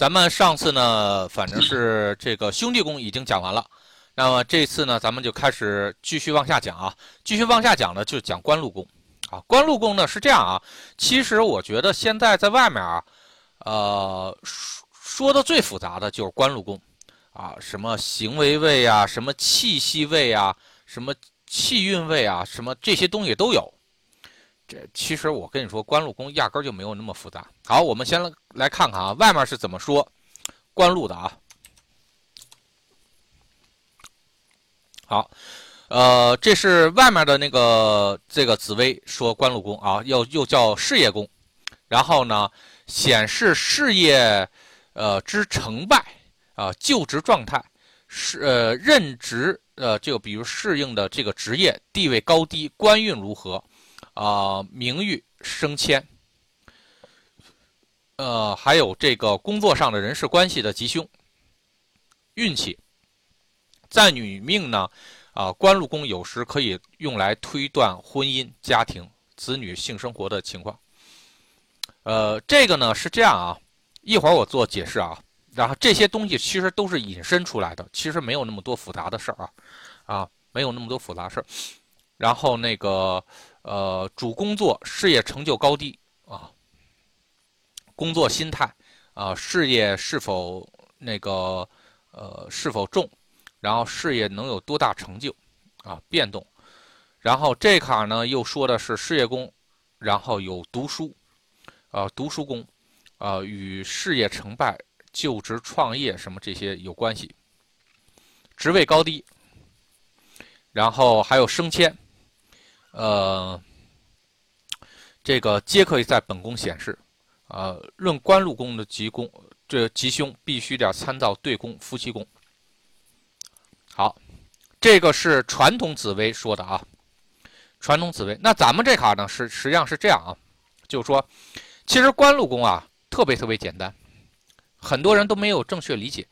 咱们上次呢，反正是这个兄弟宫已经讲完了，那么这次呢，咱们就开始继续往下讲啊，继续往下讲呢，就讲官禄宫啊。官禄宫呢是这样啊，其实我觉得现在在外面啊，呃，说说的最复杂的就是官禄宫啊，什么行为位啊，什么气息位啊，什么气运位啊，什么这些东西都有。这其实我跟你说，官禄宫压根就没有那么复杂。好，我们先来来看看啊，外面是怎么说官禄的啊。好，呃，这是外面的那个这个紫薇说官禄宫啊，又又叫事业宫，然后呢显示事业呃之成败啊，就职状态是呃任职呃就比如适应的这个职业地位高低，官运如何。啊，名誉升迁，呃，还有这个工作上的人事关系的吉凶，运气，在女命呢，啊，官禄宫有时可以用来推断婚姻、家庭、子女性生活的情况。呃，这个呢是这样啊，一会儿我做解释啊，然后这些东西其实都是引申出来的，其实没有那么多复杂的事儿啊，啊，没有那么多复杂事儿，然后那个。呃，主工作事业成就高低啊，工作心态啊，事业是否那个呃是否重，然后事业能有多大成就啊变动，然后这卡呢又说的是事业宫，然后有读书啊读书宫啊与事业成败、就职创业什么这些有关系，职位高低，然后还有升迁。呃，这个皆可以在本宫显示。呃，论官禄宫的吉宫，这吉凶必须得参照对宫、夫妻宫。好，这个是传统紫薇说的啊。传统紫薇，那咱们这卡呢是实际上是这样啊，就是说，其实官禄宫啊特别特别简单，很多人都没有正确理解。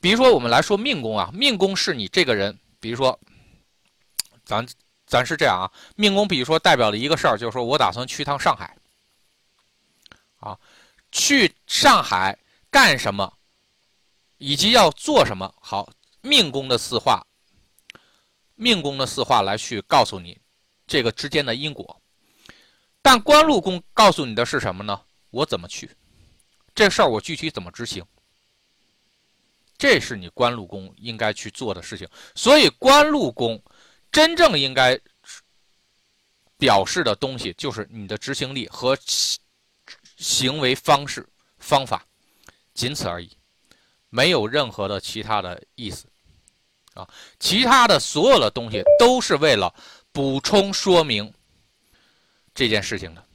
比如说我们来说命宫啊，命宫是你这个人，比如说，咱。咱是这样啊，命宫比如说代表了一个事儿，就是说我打算去趟上海，啊，去上海干什么，以及要做什么。好，命宫的四化，命宫的四化来去告诉你这个之间的因果。但官禄宫告诉你的是什么呢？我怎么去，这事儿我具体怎么执行，这是你官禄宫应该去做的事情。所以官禄宫。真正应该表示的东西，就是你的执行力和行为方式、方法，仅此而已，没有任何的其他的意思啊！其他的所有的东西都是为了补充说明这件事情的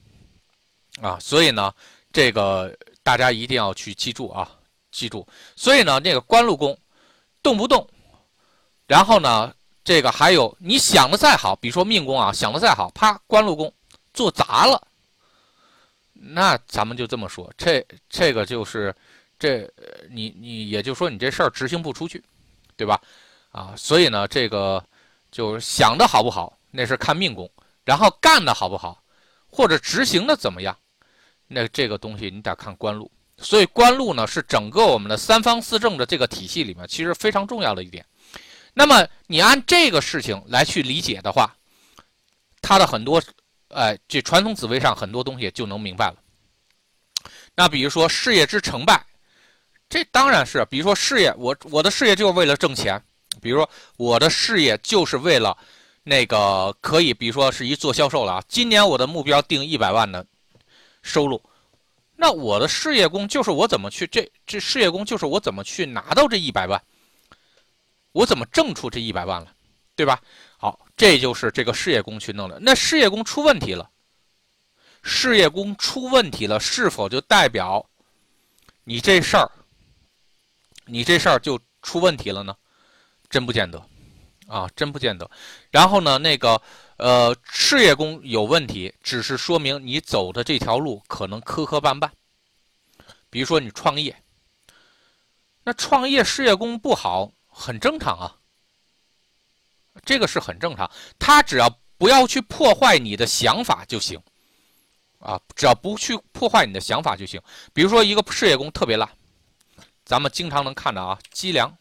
啊！所以呢，这个大家一定要去记住啊，记住。所以呢，那个官禄宫动不动，然后呢？这个还有，你想的再好，比如说命宫啊，想的再好，啪，官禄宫做砸了，那咱们就这么说，这这个就是这你你也就说你这事儿执行不出去，对吧？啊，所以呢，这个就是想的好不好，那是看命宫，然后干的好不好，或者执行的怎么样，那这个东西你得看官禄。所以官禄呢，是整个我们的三方四正的这个体系里面，其实非常重要的一点。那么你按这个事情来去理解的话，它的很多，哎，这传统紫薇上很多东西就能明白了。那比如说事业之成败，这当然是，比如说事业，我我的事业就是为了挣钱，比如说我的事业就是为了那个可以，比如说是一做销售了啊，今年我的目标定一百万的收入，那我的事业工就是我怎么去这这事业工就是我怎么去拿到这一百万。我怎么挣出这一百万了，对吧？好，这就是这个事业工去弄的。那事业工出问题了，事业工出问题了，是否就代表你这事儿，你这事儿就出问题了呢？真不见得，啊，真不见得。然后呢，那个呃，事业工有问题，只是说明你走的这条路可能磕磕绊绊。比如说你创业，那创业事业工不好。很正常啊，这个是很正常。他只要不要去破坏你的想法就行，啊，只要不去破坏你的想法就行。比如说一个事业宫特别烂，咱们经常能看到啊，脊梁，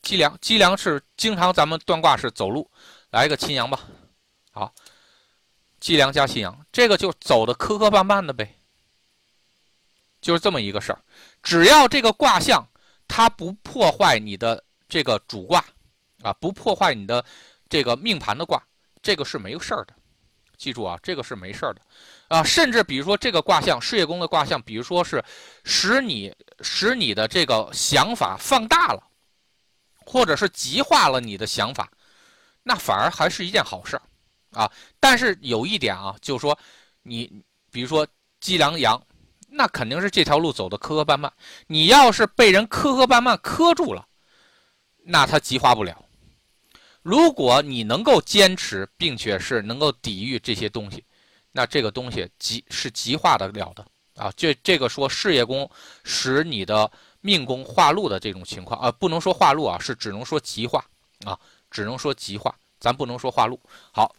脊梁，脊梁是经常咱们断卦是走路，来一个亲阳吧，好，脊梁加亲阳，这个就走的磕磕绊绊的呗，就是这么一个事儿。只要这个卦象它不破坏你的这个主卦啊，不破坏你的这个命盘的卦，这个是没有事儿的。记住啊，这个是没事儿的，啊，甚至比如说这个卦象，事业宫的卦象，比如说是使你使你的这个想法放大了，或者是极化了你的想法，那反而还是一件好事儿，啊，但是有一点啊，就是说你比如说脊梁阳，那肯定是这条路走的磕磕绊绊，你要是被人磕磕绊绊磕住了，那它极化不了。如果你能够坚持，并且是能够抵御这些东西，那这个东西极是极化得了的啊！这这个说事业宫使你的命宫化禄的这种情况啊，不能说化禄啊，是只能说极化啊，只能说极化，咱不能说化禄。好，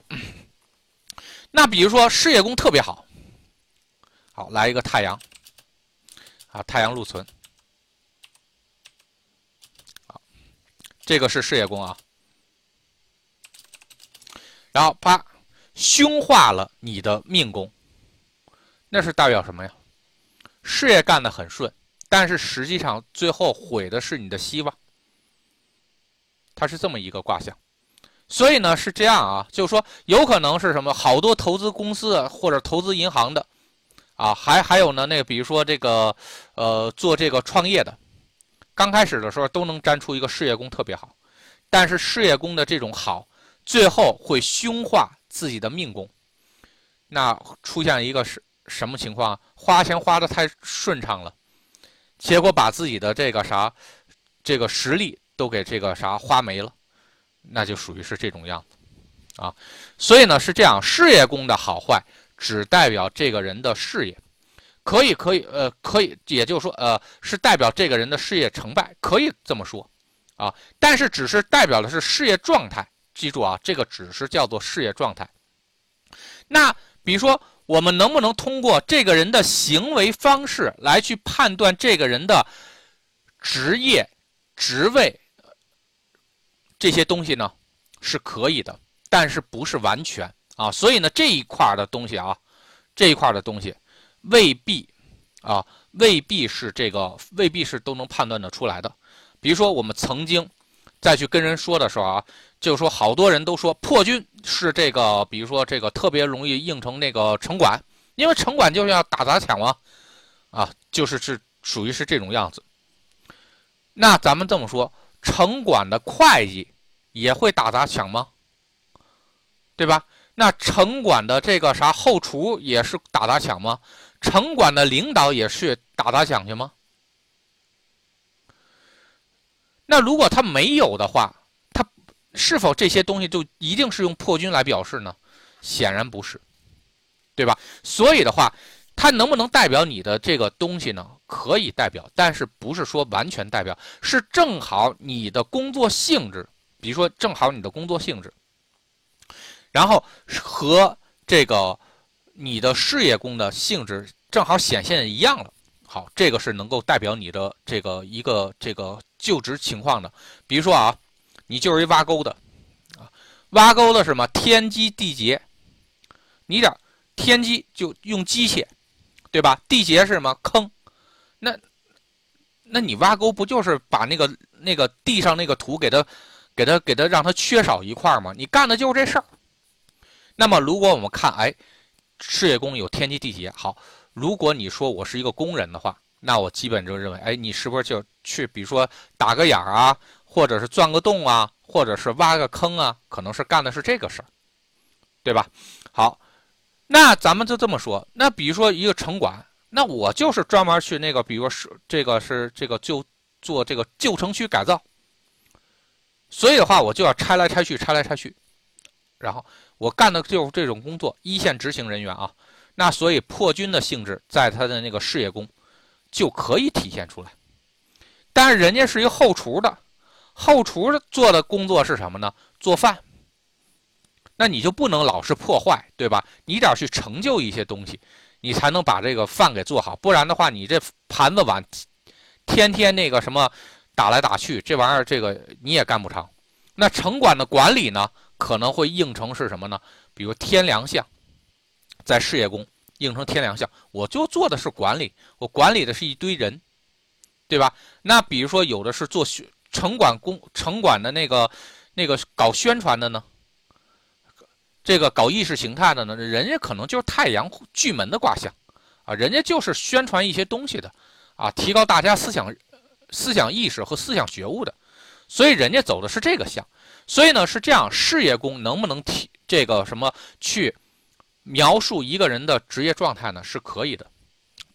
那比如说事业宫特别好，好来一个太阳啊，太阳禄存，好，这个是事业宫啊。然后啪，凶化了你的命宫，那是代表什么呀？事业干得很顺，但是实际上最后毁的是你的希望。它是这么一个卦象，所以呢是这样啊，就是说有可能是什么？好多投资公司或者投资银行的，啊，还还有呢，那个比如说这个，呃，做这个创业的，刚开始的时候都能占出一个事业宫特别好，但是事业宫的这种好。最后会凶化自己的命宫，那出现一个什什么情况？花钱花的太顺畅了，结果把自己的这个啥，这个实力都给这个啥花没了，那就属于是这种样子啊。所以呢是这样，事业宫的好坏只代表这个人的事业，可以可以呃可以，也就是说呃是代表这个人的事业成败，可以这么说啊。但是只是代表的是事业状态。记住啊，这个只是叫做事业状态。那比如说，我们能不能通过这个人的行为方式来去判断这个人的职业、职位这些东西呢？是可以的，但是不是完全啊。所以呢，这一块的东西啊，这一块的东西未必啊，未必是这个，未必是都能判断得出来的。比如说，我们曾经再去跟人说的时候啊。就说，好多人都说破军是这个，比如说这个特别容易应成那个城管，因为城管就是要打砸抢嘛，啊，就是是属于是这种样子。那咱们这么说，城管的会计也会打砸抢吗？对吧？那城管的这个啥后厨也是打砸抢吗？城管的领导也是打砸抢去吗？那如果他没有的话？他是否这些东西就一定是用破军来表示呢？显然不是，对吧？所以的话，它能不能代表你的这个东西呢？可以代表，但是不是说完全代表，是正好你的工作性质，比如说正好你的工作性质，然后和这个你的事业宫的性质正好显现一样了。好，这个是能够代表你的这个一个这个就职情况的。比如说啊。你就是一挖沟的，啊，挖沟的是什么？天机地劫，你点天机就用机械，对吧？地劫是什么？坑，那，那你挖沟不就是把那个那个地上那个土给它，给它给它让它缺少一块吗？你干的就是这事儿。那么如果我们看，哎，事业宫有天机地劫，好，如果你说我是一个工人的话，那我基本就认为，哎，你是不是就去，比如说打个眼儿啊？或者是钻个洞啊，或者是挖个坑啊，可能是干的是这个事儿，对吧？好，那咱们就这么说。那比如说一个城管，那我就是专门去那个，比如说是这个是这个就做这个旧城区改造，所以的话我就要拆来拆去，拆来拆去，然后我干的就是这种工作，一线执行人员啊。那所以破军的性质在他的那个事业宫就可以体现出来，但是人家是一个后厨的。后厨做的工作是什么呢？做饭。那你就不能老是破坏，对吧？你得去成就一些东西，你才能把这个饭给做好。不然的话，你这盘子碗天天那个什么打来打去，这玩意儿这个你也干不长。那城管的管理呢，可能会应成是什么呢？比如天梁相，在事业宫应成天梁相，我就做的是管理，我管理的是一堆人，对吧？那比如说有的是做城管工，城管的那个那个搞宣传的呢，这个搞意识形态的呢，人家可能就是太阳巨门的卦象啊，人家就是宣传一些东西的啊，提高大家思想思想意识和思想觉悟的。所以人家走的是这个相，所以呢是这样，事业宫能不能提这个什么去描述一个人的职业状态呢？是可以的，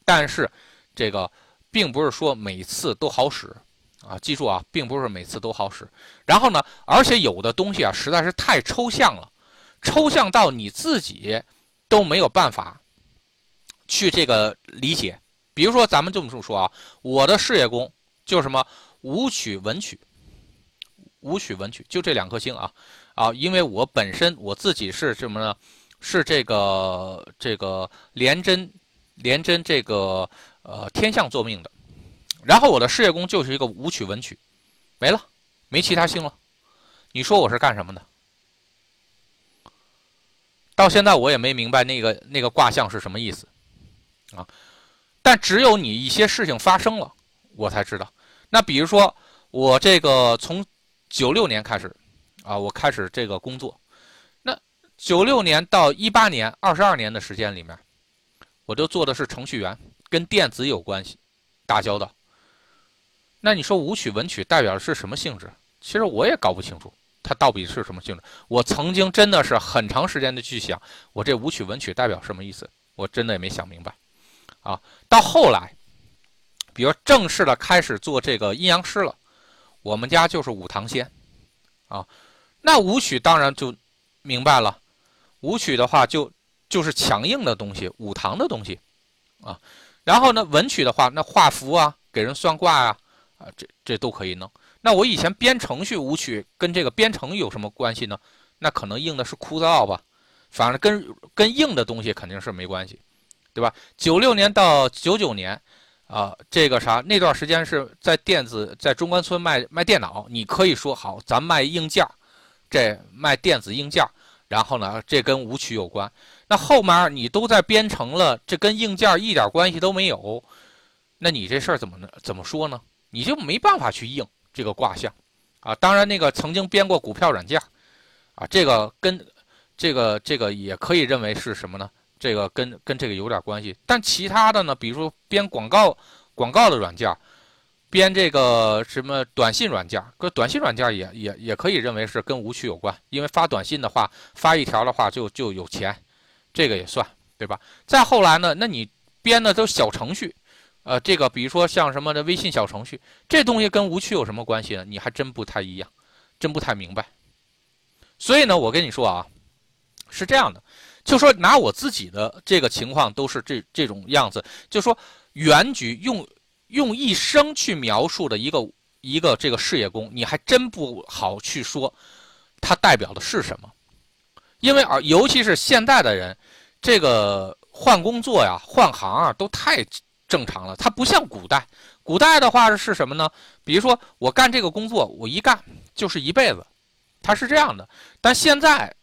但是这个并不是说每次都好使啊！记住啊，并不是每次都好使。然后呢，而且有的东西啊实在是太抽象了，抽象到你自己都没有办法去这个理解。比如说咱们这么说啊，我的事业宫就是什么武曲文曲。武曲文曲就这两颗星啊，啊，因为我本身我自己是什么呢？是这个这个廉贞廉贞这个呃天象作命的，然后我的事业宫就是一个武曲文曲，没了，没其他星了。你说我是干什么的？到现在我也没明白那个那个卦象是什么意思啊。但只有你一些事情发生了，我才知道。那比如说我这个从九六年开始，啊，我开始这个工作。那九六年到一八年，二十二年的时间里面，我都做的是程序员，跟电子有关系，打交道。那你说武曲文曲代表的是什么性质？其实我也搞不清楚，它到底是什么性质。我曾经真的是很长时间的去想，我这武曲文曲代表什么意思？我真的也没想明白。啊，到后来，比如正式的开始做这个阴阳师了。我们家就是五堂仙，啊，那武曲当然就明白了，武曲的话就就是强硬的东西，五堂的东西，啊，然后呢文曲的话，那画符啊，给人算卦啊，啊，这这都可以弄。那我以前编程序，武曲跟这个编程有什么关系呢？那可能硬的是枯燥吧，反正跟跟硬的东西肯定是没关系，对吧？九六年到九九年。啊，这个啥？那段时间是在电子，在中关村卖卖电脑。你可以说好，咱卖硬件，这卖电子硬件。然后呢，这跟舞曲有关。那后面你都在编程了，这跟硬件一点关系都没有。那你这事儿怎么怎么说呢？你就没办法去应这个卦象啊。当然，那个曾经编过股票软件啊，这个跟这个这个也可以认为是什么呢？这个跟跟这个有点关系，但其他的呢，比如说编广告广告的软件，编这个什么短信软件，跟短信软件也也也可以认为是跟舞曲有关，因为发短信的话，发一条的话就就有钱，这个也算对吧？再后来呢，那你编的都小程序，呃，这个比如说像什么的微信小程序，这东西跟舞曲有什么关系呢？你还真不太一样，真不太明白。所以呢，我跟你说啊，是这样的。就说拿我自己的这个情况都是这这种样子，就说原局用用一生去描述的一个一个这个事业宫，你还真不好去说它代表的是什么，因为而尤其是现代的人，这个换工作呀、换行啊都太正常了，它不像古代，古代的话是什么呢？比如说我干这个工作，我一干就是一辈子，它是这样的，但现在。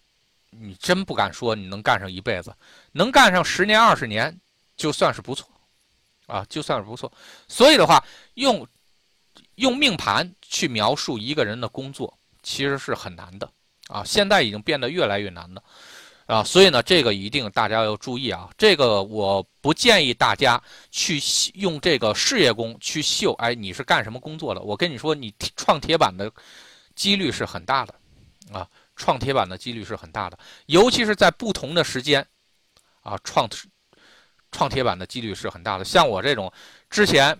你真不敢说你能干上一辈子，能干上十年二十年，就算是不错，啊，就算是不错。所以的话，用用命盘去描述一个人的工作，其实是很难的啊。现在已经变得越来越难了，啊，所以呢，这个一定大家要注意啊。这个我不建议大家去用这个事业宫去秀，哎，你是干什么工作的？我跟你说，你创铁板的几率是很大的，啊。创铁板的几率是很大的，尤其是在不同的时间，啊，创创铁板的几率是很大的。像我这种，之前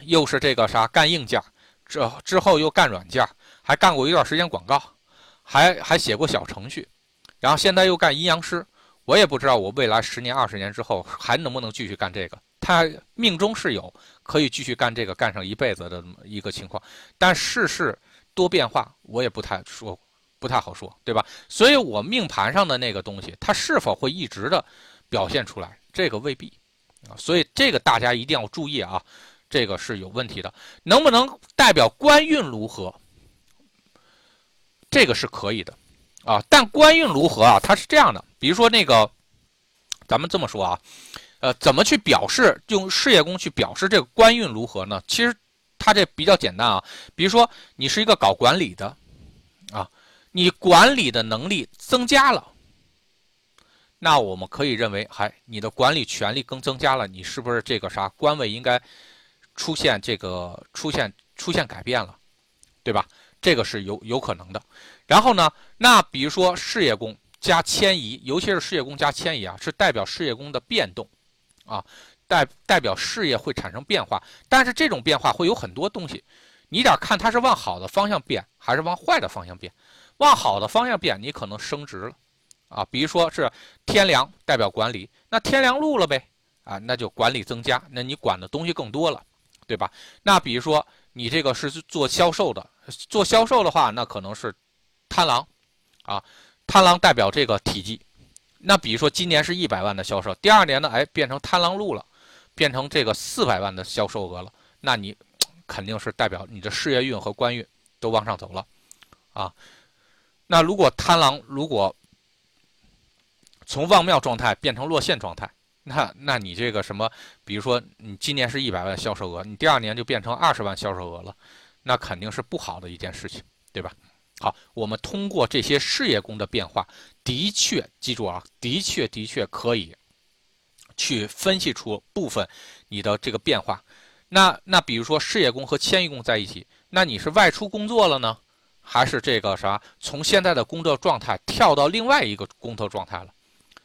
又是这个啥干硬件，这之后又干软件，还干过一段时间广告，还还写过小程序，然后现在又干阴阳师。我也不知道我未来十年、二十年之后还能不能继续干这个。他命中是有可以继续干这个干上一辈子的一个情况，但世事多变化，我也不太说。不太好说，对吧？所以我命盘上的那个东西，它是否会一直的表现出来，这个未必啊。所以这个大家一定要注意啊。这个是有问题的。能不能代表官运如何？这个是可以的啊。但官运如何啊？它是这样的，比如说那个，咱们这么说啊，呃，怎么去表示用事业宫去表示这个官运如何呢？其实它这比较简单啊。比如说你是一个搞管理的，你管理的能力增加了。那我们可以认为，还你的管理权力更增加了，你是不是这个啥官位应该出现这个出现出现改变了，对吧？这个是有有可能的。然后呢，那比如说事业宫加迁移，尤其是事业宫加迁移啊，是代表事业宫的变动啊，代代表事业会产生变化。但是这种变化会有很多东西，你得看它是往好的方向变，还是往坏的方向变。往好的方向变，你可能升职了。啊，比如说是天梁代表管理，那天梁路了呗，啊，那就管理增加，那你管的东西更多了，对吧？那比如说你这个是做销售的，做销售的话，那可能是贪狼，啊，贪狼代表这个体积，那比如说今年是一百万的销售，第二年呢，哎，变成贪狼路了，变成这个四百万的销售额了，那你 肯定是代表你的事业运和官运都往上走了，啊，那如果贪狼如果从旺庙状态变成落陷状态，那那你这个什么，比如说你今年是一百万销售额，你第二年就变成二十万销售额了，那肯定是不好的一件事情，对吧？好，我们通过这些事业宫的变化，的确记住啊，的确的确可以去分析出部分你的这个变化。那那比如说事业宫和迁移宫在一起，那你是外出工作了呢，还是这个啥从现在的工作状态跳到另外一个工作状态了？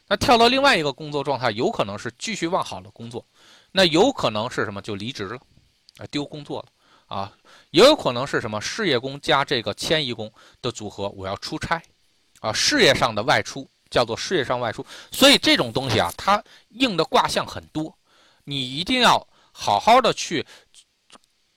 那跳到另外一个工作状态，有可能是继续往好的工作，那有可能是什么就离职了，啊丢工作了啊，也有可能是什么事业工加这个迁移工的组合，我要出差，啊事业上的外出叫做事业上外出，所以这种东西啊，它应的卦象很多，你一定要好好的去。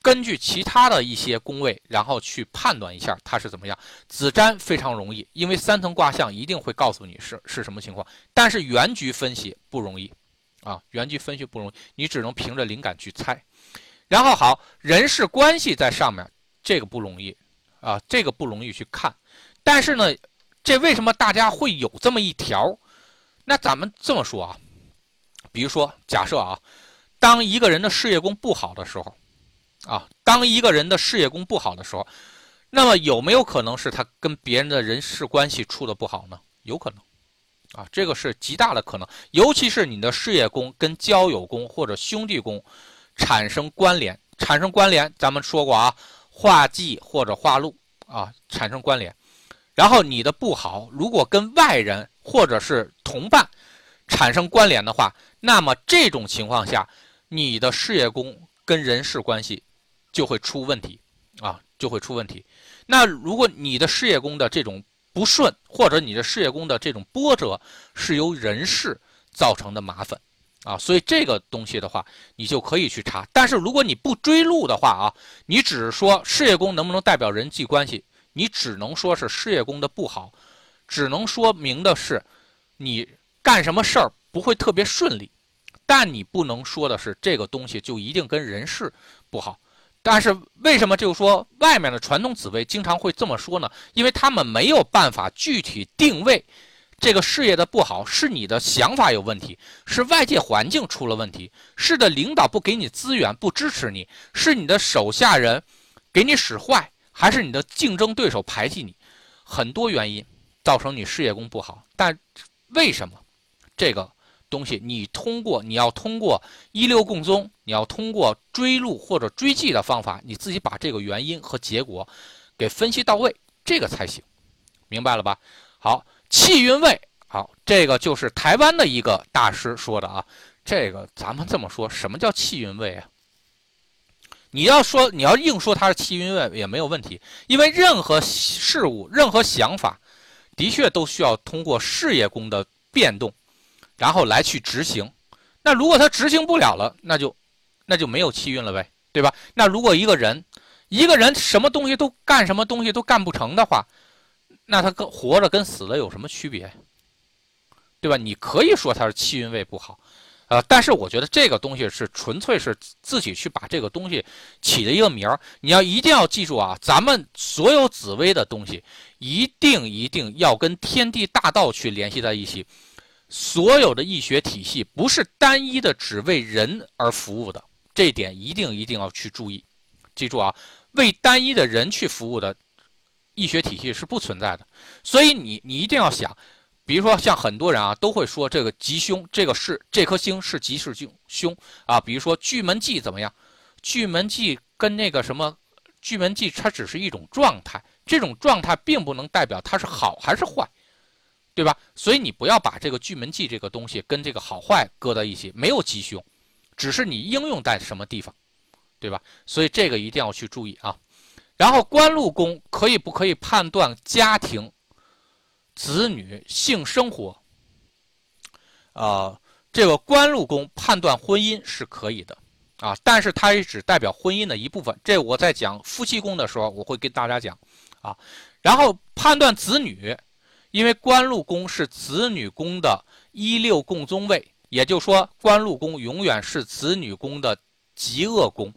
根据其他的一些宫位，然后去判断一下它是怎么样。子瞻非常容易，因为三层卦象一定会告诉你是是什么情况。但是原局分析不容易，啊，原局分析不容易，你只能凭着灵感去猜。然后好，人事关系在上面，这个不容易，啊，这个不容易去看。但是呢，这为什么大家会有这么一条？那咱们这么说啊，比如说假设啊，当一个人的事业宫不好的时候。啊，当一个人的事业宫不好的时候，那么有没有可能是他跟别人的人事关系处的不好呢？有可能，啊，这个是极大的可能。尤其是你的事业宫跟交友宫或者兄弟宫产生关联，产生关联，咱们说过啊，化忌或者化禄啊，产生关联。然后你的不好，如果跟外人或者是同伴产生关联的话，那么这种情况下，你的事业宫跟人事关系。就会出问题，啊，就会出问题。那如果你的事业宫的这种不顺，或者你的事业宫的这种波折是由人事造成的麻烦，啊，所以这个东西的话，你就可以去查。但是如果你不追路的话啊，你只是说事业宫能不能代表人际关系，你只能说是事业宫的不好，只能说明的是你干什么事儿不会特别顺利，但你不能说的是这个东西就一定跟人事不好。但是为什么就是说外面的传统紫薇经常会这么说呢？因为他们没有办法具体定位这个事业的不好是你的想法有问题，是外界环境出了问题，是的领导不给你资源不支持你，是你的手下人给你使坏，还是你的竞争对手排挤你？很多原因造成你事业宫不好。但为什么这个？东西，你通过你要通过一六共宗，你要通过追路或者追迹的方法，你自己把这个原因和结果给分析到位，这个才行，明白了吧？好，气运位，好，这个就是台湾的一个大师说的啊。这个咱们这么说，什么叫气运位啊？你要说你要硬说它是气运位也没有问题，因为任何事物、任何想法，的确都需要通过事业宫的变动。然后来去执行，那如果他执行不了了，那就那就没有气运了呗，对吧？那如果一个人一个人什么东西都干什么东西都干不成的话，那他跟活着跟死了有什么区别？对吧？你可以说他是气运位不好，呃，但是我觉得这个东西是纯粹是自己去把这个东西起了一个名儿。你要一定要记住啊，咱们所有紫薇的东西，一定一定要跟天地大道去联系在一起。所有的易学体系不是单一的只为人而服务的，这点一定一定要去注意。记住啊，为单一的人去服务的易学体系是不存在的。所以你你一定要想。比如说，像很多人啊，都会说这个吉凶，这个是这颗星是吉是凶凶啊。比如说巨门忌怎么样？巨门忌跟那个什么巨门忌，它只是一种状态，这种状态并不能代表它是好还是坏，对吧？所以你不要把这个巨门忌这个东西跟这个好坏搁在一起，没有吉凶，只是你应用在什么地方，对吧？所以这个一定要去注意啊。然后官禄宫可以不可以判断家庭？子女性生活，啊，这个官禄宫判断婚姻是可以的，啊，但是它也只代表婚姻的一部分。这我在讲夫妻宫的时候，我会跟大家讲，啊，然后判断子女，因为官禄宫是子女宫的一六共宗位，也就是说，官禄宫永远是子女宫的极恶宫，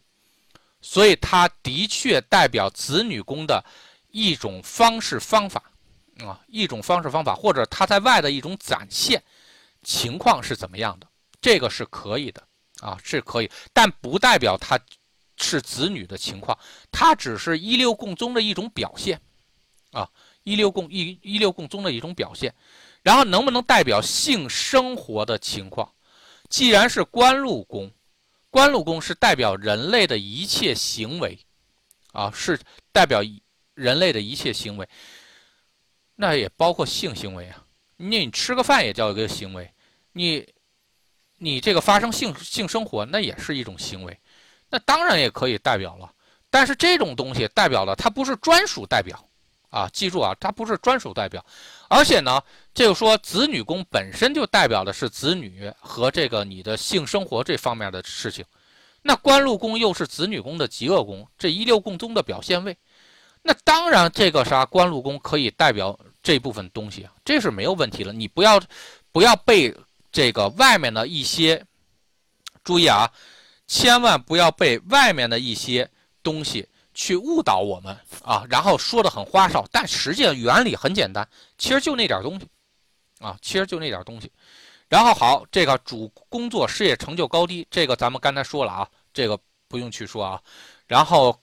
所以它的确代表子女宫的一种方式方法。啊，一种方式方法，或者他在外的一种展现情况是怎么样的？这个是可以的啊，是可以，但不代表他是子女的情况，他只是一六共宗的一种表现啊，一六共一一六共宗的一种表现。然后能不能代表性生活的情况？既然是官禄宫，官禄宫是代表人类的一切行为啊，是代表人类的一切行为。那也包括性行为啊，你你吃个饭也叫一个行为，你你这个发生性性生活那也是一种行为，那当然也可以代表了。但是这种东西代表了它不是专属代表啊，记住啊，它不是专属代表。而且呢，这个说子女宫本身就代表的是子女和这个你的性生活这方面的事情，那官禄宫又是子女宫的极恶宫，这一六共宗的表现位。那当然，这个啥官禄宫可以代表这部分东西啊，这是没有问题了。你不要，不要被这个外面的一些，注意啊，千万不要被外面的一些东西去误导我们啊，然后说的很花哨，但实际上原理很简单，其实就那点东西，啊，其实就那点东西。然后好，这个主工作事业成就高低，这个咱们刚才说了啊，这个不用去说啊，然后。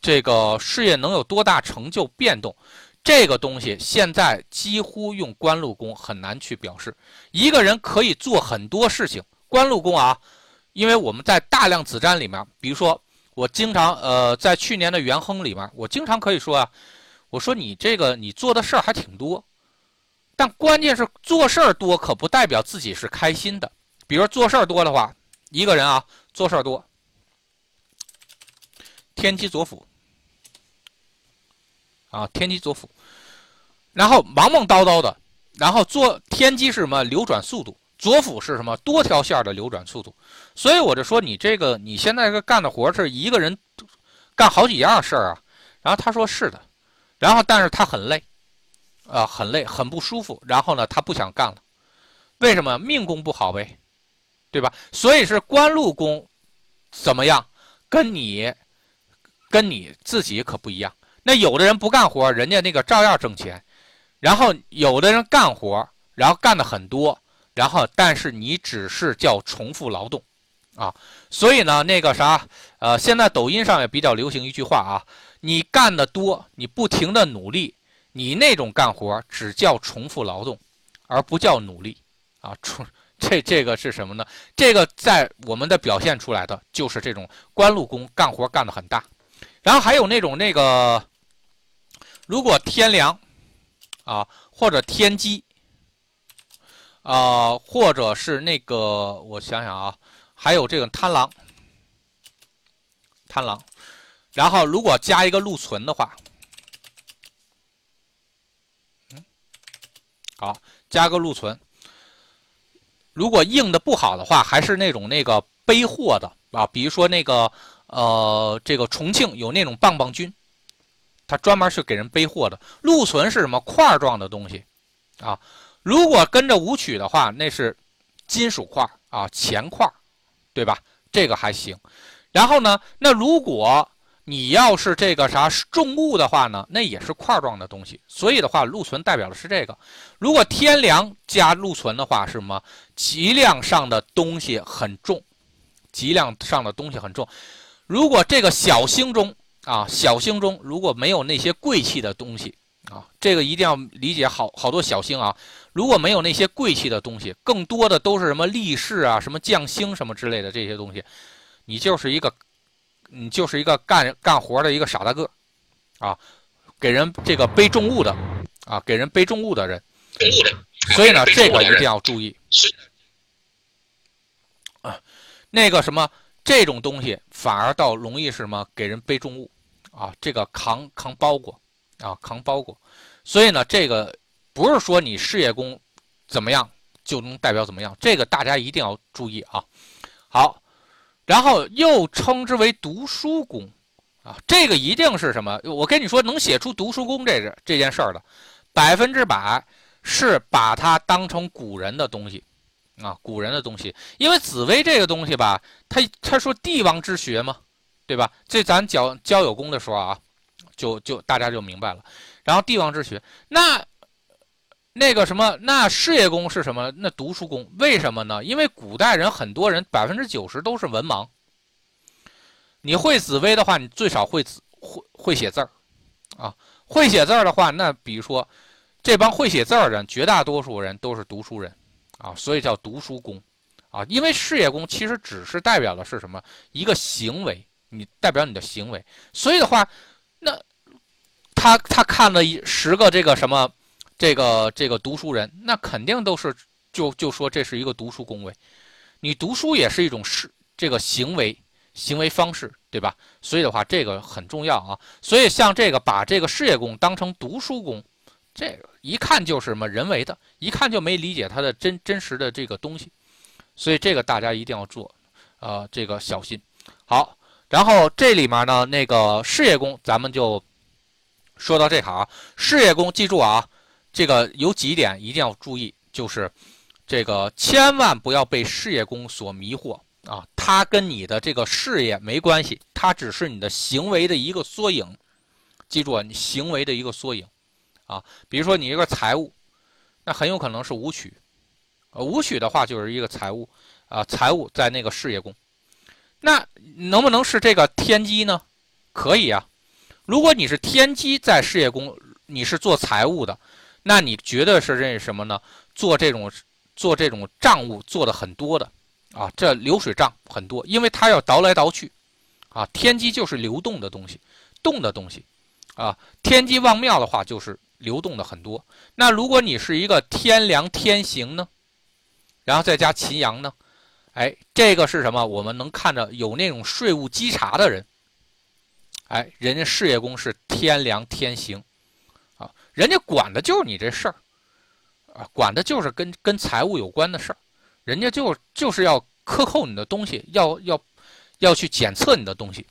这个事业能有多大成就变动，这个东西现在几乎用官禄宫很难去表示。一个人可以做很多事情，官禄宫啊，因为我们在大量子占里面，比如说我经常呃，在去年的元亨里面，我经常可以说啊，我说你这个你做的事儿还挺多，但关键是做事儿多可不代表自己是开心的。比如做事儿多的话，一个人啊做事儿多，天机左辅。啊，天机左辅，然后忙忙叨叨的，然后做天机是什么？流转速度，左辅是什么？多条线的流转速度。所以我就说你这个你现在个干的活是一个人干好几样事儿啊。然后他说是的，然后但是他很累，啊，很累，很不舒服。然后呢，他不想干了，为什么？命宫不好呗，对吧？所以是官禄宫怎么样？跟你跟你自己可不一样。那有的人不干活，人家那个照样挣钱，然后有的人干活，然后干的很多，然后但是你只是叫重复劳动，啊，所以呢，那个啥，呃，现在抖音上也比较流行一句话啊，你干的多，你不停的努力，你那种干活只叫重复劳动，而不叫努力，啊，重这这个是什么呢？这个在我们的表现出来的就是这种官禄宫干活干的很大，然后还有那种那个。如果天梁，啊，或者天机，啊，或者是那个，我想想啊，还有这个贪狼，贪狼，然后如果加一个禄存的话，嗯，好，加个禄存。如果硬的不好的话，还是那种那个背货的啊，比如说那个呃，这个重庆有那种棒棒军。他专门是给人背货的。禄存是什么块状的东西啊？如果跟着武曲的话，那是金属块啊、钱块，对吧？这个还行。然后呢，那如果你要是这个啥重物的话呢，那也是块状的东西。所以的话，禄存代表的是这个。如果天梁加禄存的话，是什么？脊梁上的东西很重，脊梁上的东西很重。如果这个小星中啊，小星中如果没有那些贵气的东西啊，这个一定要理解好好多小星啊。如果没有那些贵气的东西，更多的都是什么力士啊、什么将星什么之类的这些东西。你就是一个，你就是一个干干活的一个傻大个，啊，给人这个背重物的，啊，给人背重物的人，所以呢，这个一定要注意。啊，那个什么，这种东西反而倒容易是什么？给人背重物，啊，这个扛扛包裹，啊，扛包裹。所以呢，这个不是说你事业宫怎么样就能代表怎么样，这个大家一定要注意啊。好。然后又称之为读书宫，啊，这个一定是什么？我跟你说，能写出读书宫这个这件事儿的，百分之百是把它当成古人的东西，啊，古人的东西。因为紫薇这个东西吧，他他说帝王之学嘛，对吧？这咱教交友宫的时候啊，就就大家就明白了。然后帝王之学，那。那个什么，那事业宫是什么？那读书宫为什么呢？因为古代人很多人百分之九十都是文盲。你会紫薇的话，你最少会字会会写字儿，啊，会写字儿的话，那比如说这帮会写字儿的人，绝大多数人都是读书人，啊，所以叫读书宫，啊，因为事业宫其实只是代表的是什么？一个行为，你代表你的行为，所以的话，那他他看了一十个这个什么？这个这个读书人，那肯定都是就就说这是一个读书工位，你读书也是一种是这个行为行为方式，对吧？所以的话，这个很重要啊。所以像这个把这个事业工当成读书工，这个一看就是什么人为的，一看就没理解它的真真实的这个东西，所以这个大家一定要做，呃，这个小心。好，然后这里面呢，那个事业工咱们就说到这行，事业工记住啊。这个有几点一定要注意，就是这个千万不要被事业宫所迷惑啊！它跟你的这个事业没关系，它只是你的行为的一个缩影。记住啊，你行为的一个缩影啊。比如说你一个财务，那很有可能是武曲，呃，武曲的话就是一个财务啊，财务在那个事业宫，那能不能是这个天机呢？可以啊。如果你是天机在事业宫，你是做财务的。那你绝对是认识什么呢？做这种做这种账务做的很多的啊，这流水账很多，因为它要倒来倒去啊。天机就是流动的东西，动的东西啊。天机旺庙的话就是流动的很多。那如果你是一个天梁天行呢，然后再加秦阳呢，哎，这个是什么？我们能看着有那种税务稽查的人，哎，人家事业宫是天梁天行。人家管的就是你这事儿，啊，管的就是跟跟财务有关的事儿，人家就就是要克扣你的东西，要要要去检测你的东西，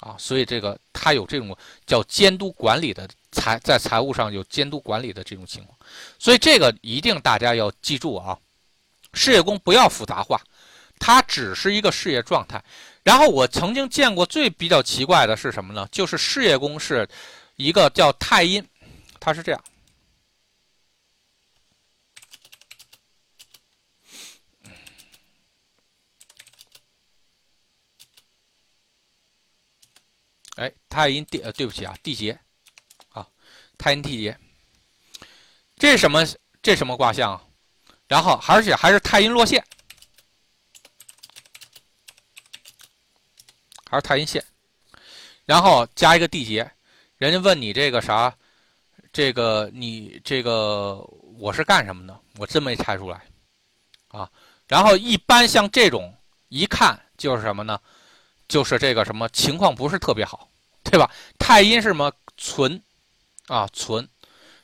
啊，所以这个他有这种叫监督管理的财，在财务上有监督管理的这种情况，所以这个一定大家要记住啊，事业工不要复杂化，它只是一个事业状态。然后我曾经见过最比较奇怪的是什么呢？就是事业工是一个叫太阴。它是这样，哎，太阴地呃，对不起啊，地劫，啊，太阴地劫，这什么？这什么卦象？然后而且还是太阴落线，还是太阴线，然后加一个地劫，人家问你这个啥？这个你这个我是干什么的？我真没猜出来，啊，然后一般像这种一看就是什么呢？就是这个什么情况不是特别好，对吧？太阴是什么存，啊存，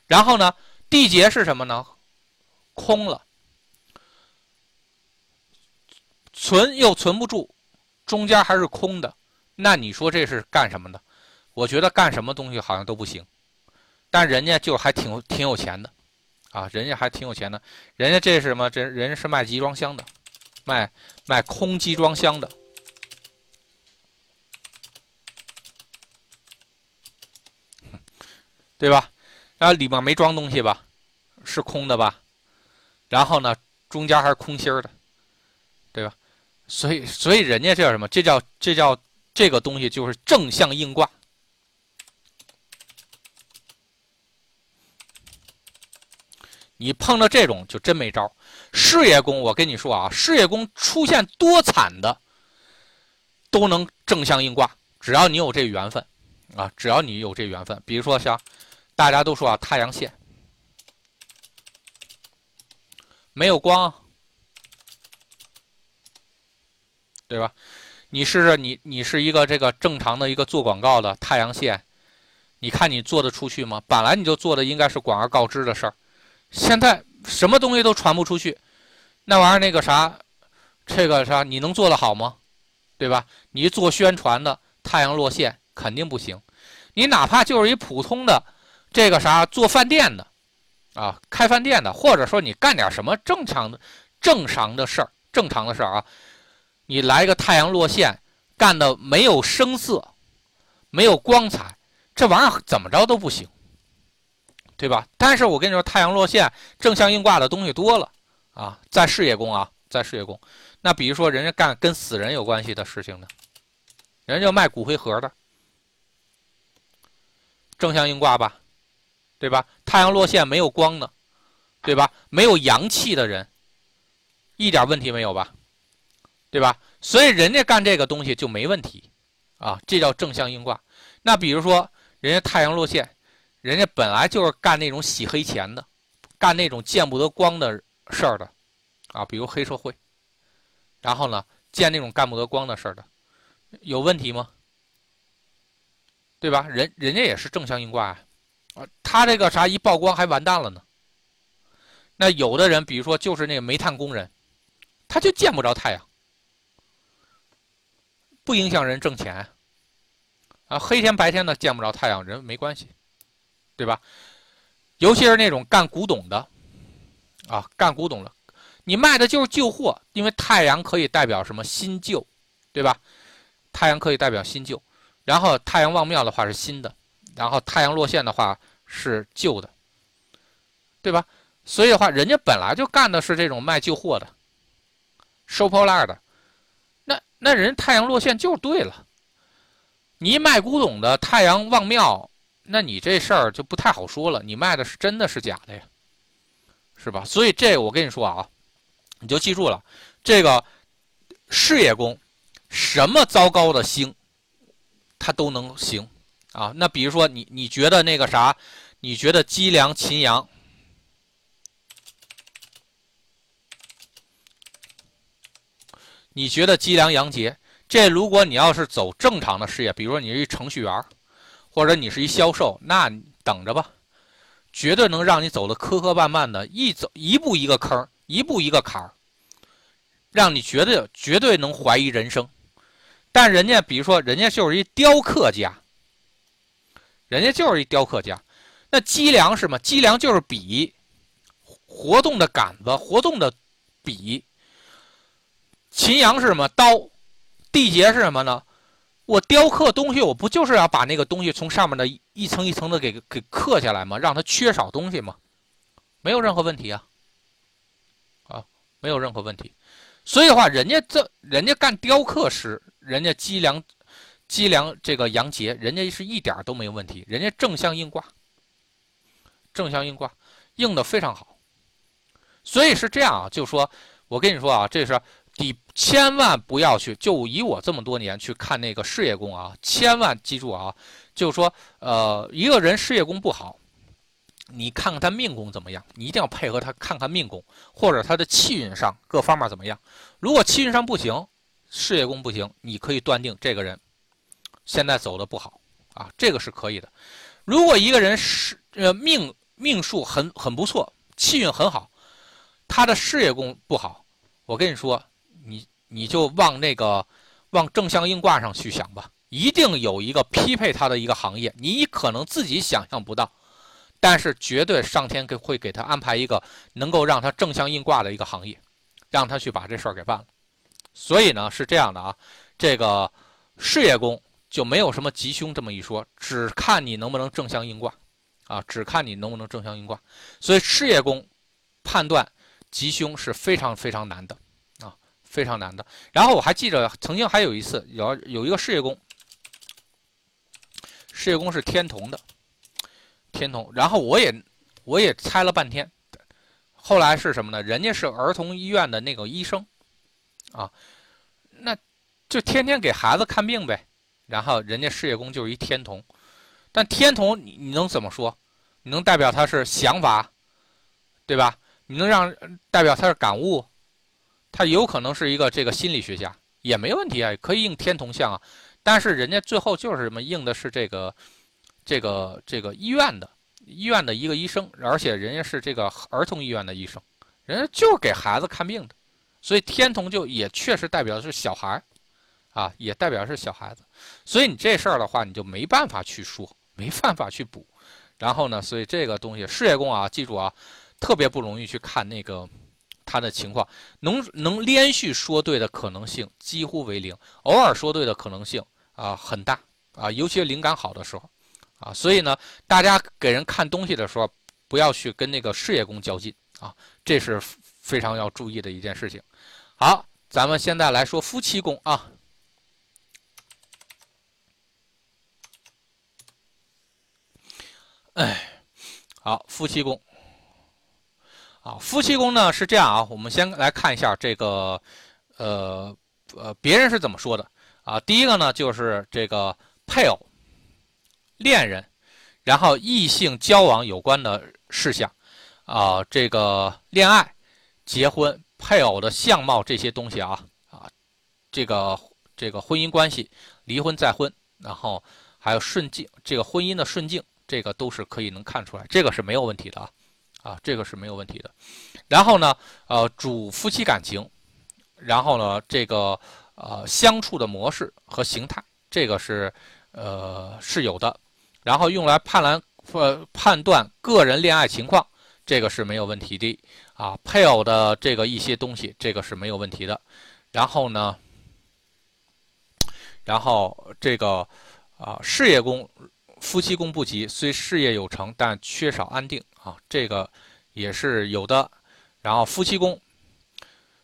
然后呢地劫是什么呢？空了，存又存不住，中间还是空的，那你说这是干什么的？我觉得干什么东西好像都不行。但人家就还挺挺有钱的，啊，人家还挺有钱的，人家这是什么？这人是卖集装箱的，卖卖空集装箱的，对吧？然后里面没装东西吧？是空的吧？然后呢，中间还是空心儿的，对吧？所以，所以人家这叫什么？这叫这叫这个东西就是正向硬挂。你碰到这种就真没招。事业宫，我跟你说啊，事业宫出现多惨的，都能正向应卦，只要你有这缘分啊，只要你有这缘分。比如说像大家都说啊，太阳线没有光，对吧？你试试，你你是一个这个正常的一个做广告的太阳线，你看你做得出去吗？本来你就做的应该是广而告之的事儿。现在什么东西都传不出去，那玩意儿那个啥，这个啥你能做得好吗？对吧？你做宣传的太阳落线肯定不行。你哪怕就是一普通的这个啥做饭店的啊，开饭店的，或者说你干点什么正常的正常的事儿，正常的事儿啊，你来个太阳落线，干的没有声色，没有光彩，这玩意儿怎么着都不行。对吧？但是我跟你说，太阳落线正向应卦的东西多了啊，在事业宫啊，在事业宫。那比如说，人家干跟死人有关系的事情呢，人家卖骨灰盒的，正向应卦吧，对吧？太阳落线没有光的，对吧？没有阳气的人，一点问题没有吧？对吧？所以人家干这个东西就没问题啊，这叫正向应卦。那比如说，人家太阳落线。人家本来就是干那种洗黑钱的，干那种见不得光的事儿的，啊，比如黑社会。然后呢，见那种干不得光的事儿的，有问题吗？对吧？人人家也是正向应卦，啊，他这个啥一曝光还完蛋了呢。那有的人，比如说就是那个煤炭工人，他就见不着太阳，不影响人挣钱啊，黑天白天的见不着太阳，人没关系。对吧？尤其是那种干古董的，啊，干古董的，你卖的就是旧货，因为太阳可以代表什么新旧，对吧？太阳可以代表新旧，然后太阳望庙的话是新的，然后太阳落线的话是旧的，对吧？所以的话，人家本来就干的是这种卖旧货的，收破烂的，那那人太阳落线就对了。你一卖古董的，太阳望庙。那你这事儿就不太好说了，你卖的是真的是假的呀，是吧？所以这我跟你说啊，你就记住了，这个事业宫什么糟糕的星，它都能行啊。那比如说你你觉得那个啥，你觉得积粮秦阳，你觉得积粮阳杰，这如果你要是走正常的事业，比如说你是一程序员。或者你是一销售，那你等着吧，绝对能让你走的磕磕绊绊的，一走一步一个坑，一步一个坎儿，让你绝对绝对能怀疑人生。但人家比如说，人家就是一雕刻家，人家就是一雕刻家。那脊梁是什么？脊梁就是笔，活动的杆子，活动的笔。秦阳是什么？刀。地结是什么呢？我雕刻东西，我不就是要把那个东西从上面的一层一层的给给刻下来吗？让它缺少东西吗？没有任何问题啊，啊，没有任何问题。所以的话，人家这人家干雕刻师，人家积粮积粮这个阳劫，人家是一点都没有问题。人家正向应卦，正向应卦应的非常好。所以是这样啊，就说我跟你说啊，这是。你千万不要去，就以我这么多年去看那个事业宫啊，千万记住啊，就是说，呃，一个人事业宫不好，你看看他命宫怎么样，你一定要配合他看看命宫，或者他的气运上各方面怎么样。如果气运上不行，事业宫不行，你可以断定这个人现在走的不好啊，这个是可以的。如果一个人是呃命命数很很不错，气运很好，他的事业宫不好，我跟你说。你就往那个往正向应卦上去想吧，一定有一个匹配它的一个行业，你可能自己想象不到，但是绝对上天给会给他安排一个能够让他正向应卦的一个行业，让他去把这事儿给办了。所以呢是这样的啊，这个事业宫就没有什么吉凶这么一说，只看你能不能正向应卦，啊，只看你能不能正向应卦。所以事业宫判断吉凶是非常非常难的。非常难的。然后我还记着，曾经还有一次，有有一个事业宫，事业宫是天同的，天同。然后我也我也猜了半天，后来是什么呢？人家是儿童医院的那个医生，啊，那就天天给孩子看病呗。然后人家事业宫就是一天同，但天同你你能怎么说？你能代表他是想法，对吧？你能让代表他是感悟？他有可能是一个这个心理学家，也没问题啊，可以应天同相啊。但是人家最后就是什么应的是这个，这个这个医院的医院的一个医生，而且人家是这个儿童医院的医生，人家就是给孩子看病的，所以天同就也确实代表的是小孩，啊，也代表是小孩子。所以你这事儿的话，你就没办法去说，没办法去补。然后呢，所以这个东西事业宫啊，记住啊，特别不容易去看那个。他的情况能能连续说对的可能性几乎为零，偶尔说对的可能性啊很大啊，尤其灵感好的时候啊，所以呢，大家给人看东西的时候，不要去跟那个事业宫较劲啊，这是非常要注意的一件事情。好，咱们现在来说夫妻宫啊，哎，好，夫妻宫。啊，夫妻宫呢是这样啊，我们先来看一下这个，呃呃，别人是怎么说的啊？第一个呢就是这个配偶、恋人，然后异性交往有关的事项，啊，这个恋爱、结婚、配偶的相貌这些东西啊啊，这个这个婚姻关系、离婚再婚，然后还有顺境，这个婚姻的顺境，这个都是可以能看出来，这个是没有问题的啊。啊，这个是没有问题的。然后呢，呃，主夫妻感情，然后呢，这个呃相处的模式和形态，这个是呃是有的。然后用来判来呃判断个人恋爱情况，这个是没有问题的。啊，配偶的这个一些东西，这个是没有问题的。然后呢，然后这个啊事业宫。夫妻宫不吉，虽事业有成，但缺少安定啊，这个也是有的。然后夫妻宫，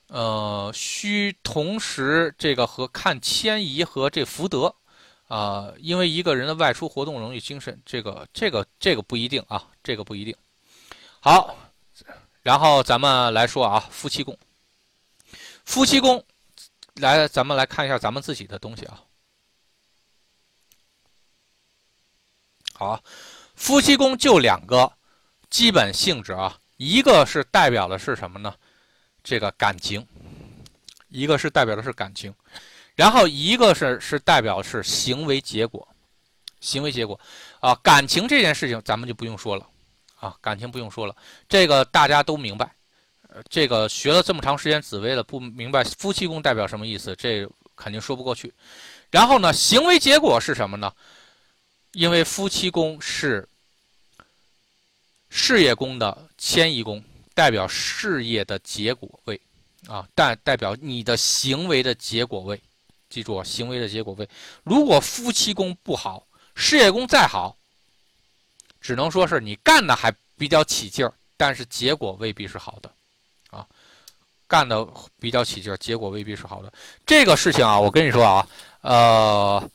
呃，需同时这个和看迁移和这福德啊，因为一个人的外出活动容易精神，这个这个这个不一定啊，这个不一定。好，然后咱们来说啊，夫妻宫，夫妻宫，来，咱们来看一下咱们自己的东西啊。好，夫妻宫就两个基本性质啊，一个是代表的是什么呢？这个感情，一个是代表的是感情，然后一个是是代表的是行为结果，行为结果啊，感情这件事情咱们就不用说了啊，感情不用说了，这个大家都明白，这个学了这么长时间紫薇了，不明白夫妻宫代表什么意思，这肯定说不过去。然后呢，行为结果是什么呢？因为夫妻宫是事业宫的迁移宫，代表事业的结果位，啊，代代表你的行为的结果位。记住啊，行为的结果位。如果夫妻宫不好，事业宫再好，只能说是你干的还比较起劲儿，但是结果未必是好的，啊，干的比较起劲儿，结果未必是好的。这个事情啊，我跟你说啊，呃。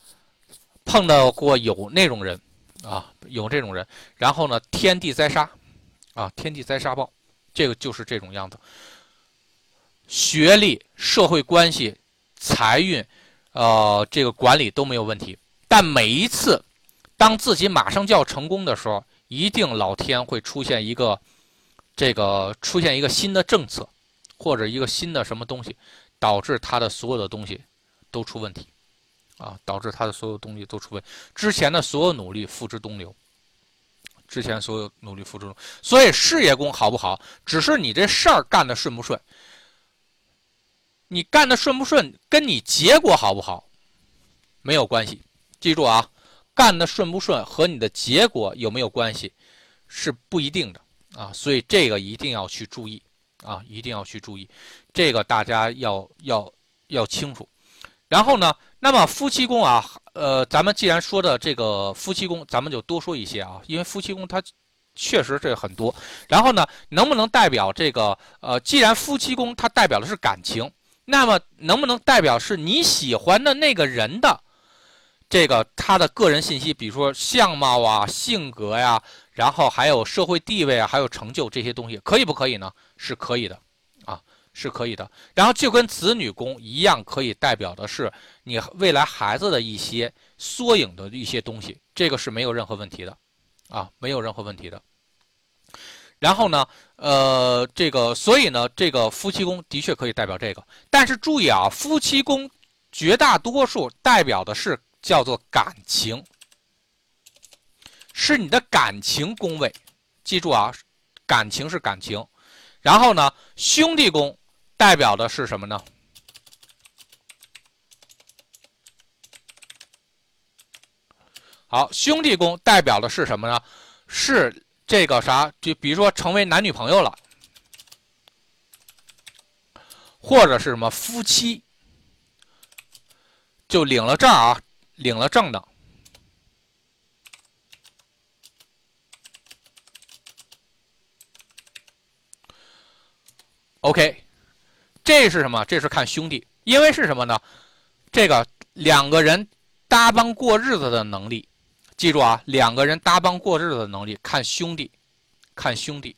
碰到过有那种人，啊，有这种人，然后呢，天地灾杀，啊，天地灾杀报，这个就是这种样子。学历、社会关系、财运，呃，这个管理都没有问题。但每一次，当自己马上就要成功的时候，一定老天会出现一个，这个出现一个新的政策，或者一个新的什么东西，导致他的所有的东西都出问题。啊，导致他的所有东西都出问题之前的所有努力付之东流，之前所有努力付之东流，所以事业宫好不好，只是你这事儿干的顺不顺，你干的顺不顺，跟你结果好不好没有关系。记住啊，干的顺不顺和你的结果有没有关系，是不一定的啊，所以这个一定要去注意啊，一定要去注意，这个大家要要要清楚。然后呢，那么夫妻宫啊，呃，咱们既然说的这个夫妻宫，咱们就多说一些啊，因为夫妻宫它确实这很多。然后呢，能不能代表这个呃，既然夫妻宫它代表的是感情，那么能不能代表是你喜欢的那个人的？这个他的个人信息，比如说相貌啊、性格呀，然后还有社会地位啊，还有成就这些东西，可以不可以呢？是可以的，是可以的。然后就跟子女宫一样，可以代表的是你未来孩子的一些缩影的一些东西，这个是没有任何问题的，啊，没有任何问题的。然后呢，呃，这个所以呢，这个夫妻宫的确可以代表这个，但是注意啊，夫妻宫绝大多数代表的是。叫做感情，是你的感情宫位，记住啊，感情是感情。然后呢，兄弟宫代表的是什么呢？好，兄弟宫代表的是什么呢？是这个啥？就比如说成为男女朋友了，或者是什么夫妻，就领了证啊。领了证的，OK，这是什么？这是看兄弟，因为是什么呢？这个两个人搭帮过日子的能力，记住啊，两个人搭帮过日子的能力看兄弟，看兄弟。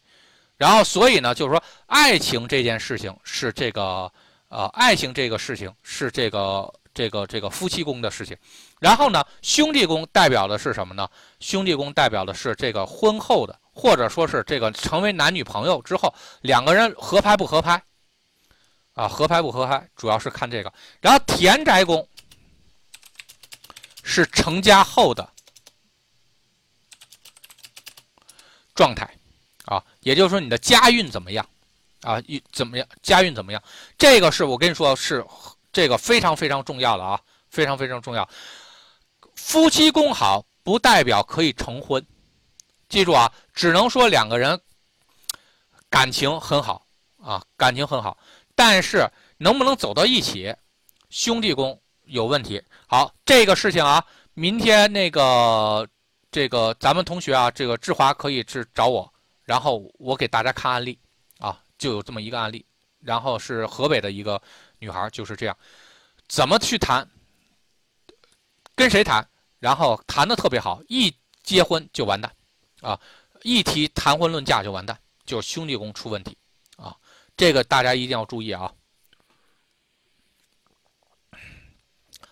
然后，所以呢，就是说，爱情这件事情是这个，呃，爱情这个事情是这个。这个这个夫妻宫的事情，然后呢，兄弟宫代表的是什么呢？兄弟宫代表的是这个婚后的，或者说是这个成为男女朋友之后，两个人合拍不合拍？啊，合拍不合拍，主要是看这个。然后田宅宫是成家后的状态，啊，也就是说你的家运怎么样？啊，运怎么样？家运怎么样？这个是我跟你说是。这个非常非常重要的啊，非常非常重要。夫妻宫好不代表可以成婚，记住啊，只能说两个人感情很好啊，感情很好，但是能不能走到一起，兄弟宫有问题。好，这个事情啊，明天那个这个咱们同学啊，这个志华可以去找我，然后我给大家看案例啊，就有这么一个案例，然后是河北的一个。女孩就是这样，怎么去谈？跟谁谈？然后谈的特别好，一结婚就完蛋，啊，一提谈婚论嫁就完蛋，就是兄弟宫出问题，这个大家一定要注意啊。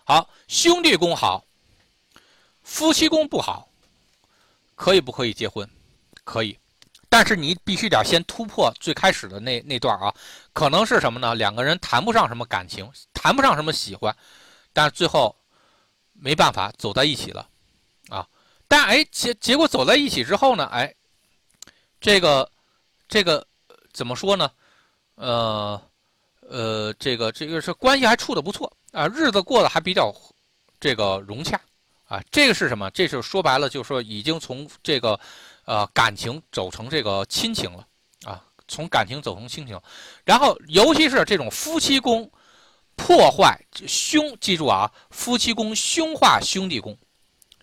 好，兄弟宫好，夫妻宫不好，可以不可以结婚？可以。但是你必须得先突破最开始的那那段啊，可能是什么呢？两个人谈不上什么感情，谈不上什么喜欢，但是最后没办法走在一起了，啊！但哎结结果走在一起之后呢，哎，这个这个怎么说呢？呃呃，这个这个是关系还处的不错啊，日子过得还比较这个融洽啊。这个是什么？这是说白了，就是说已经从这个。呃，感情走成这个亲情了啊，从感情走成亲情，然后尤其是这种夫妻宫破坏凶，记住啊，夫妻宫凶化兄弟宫，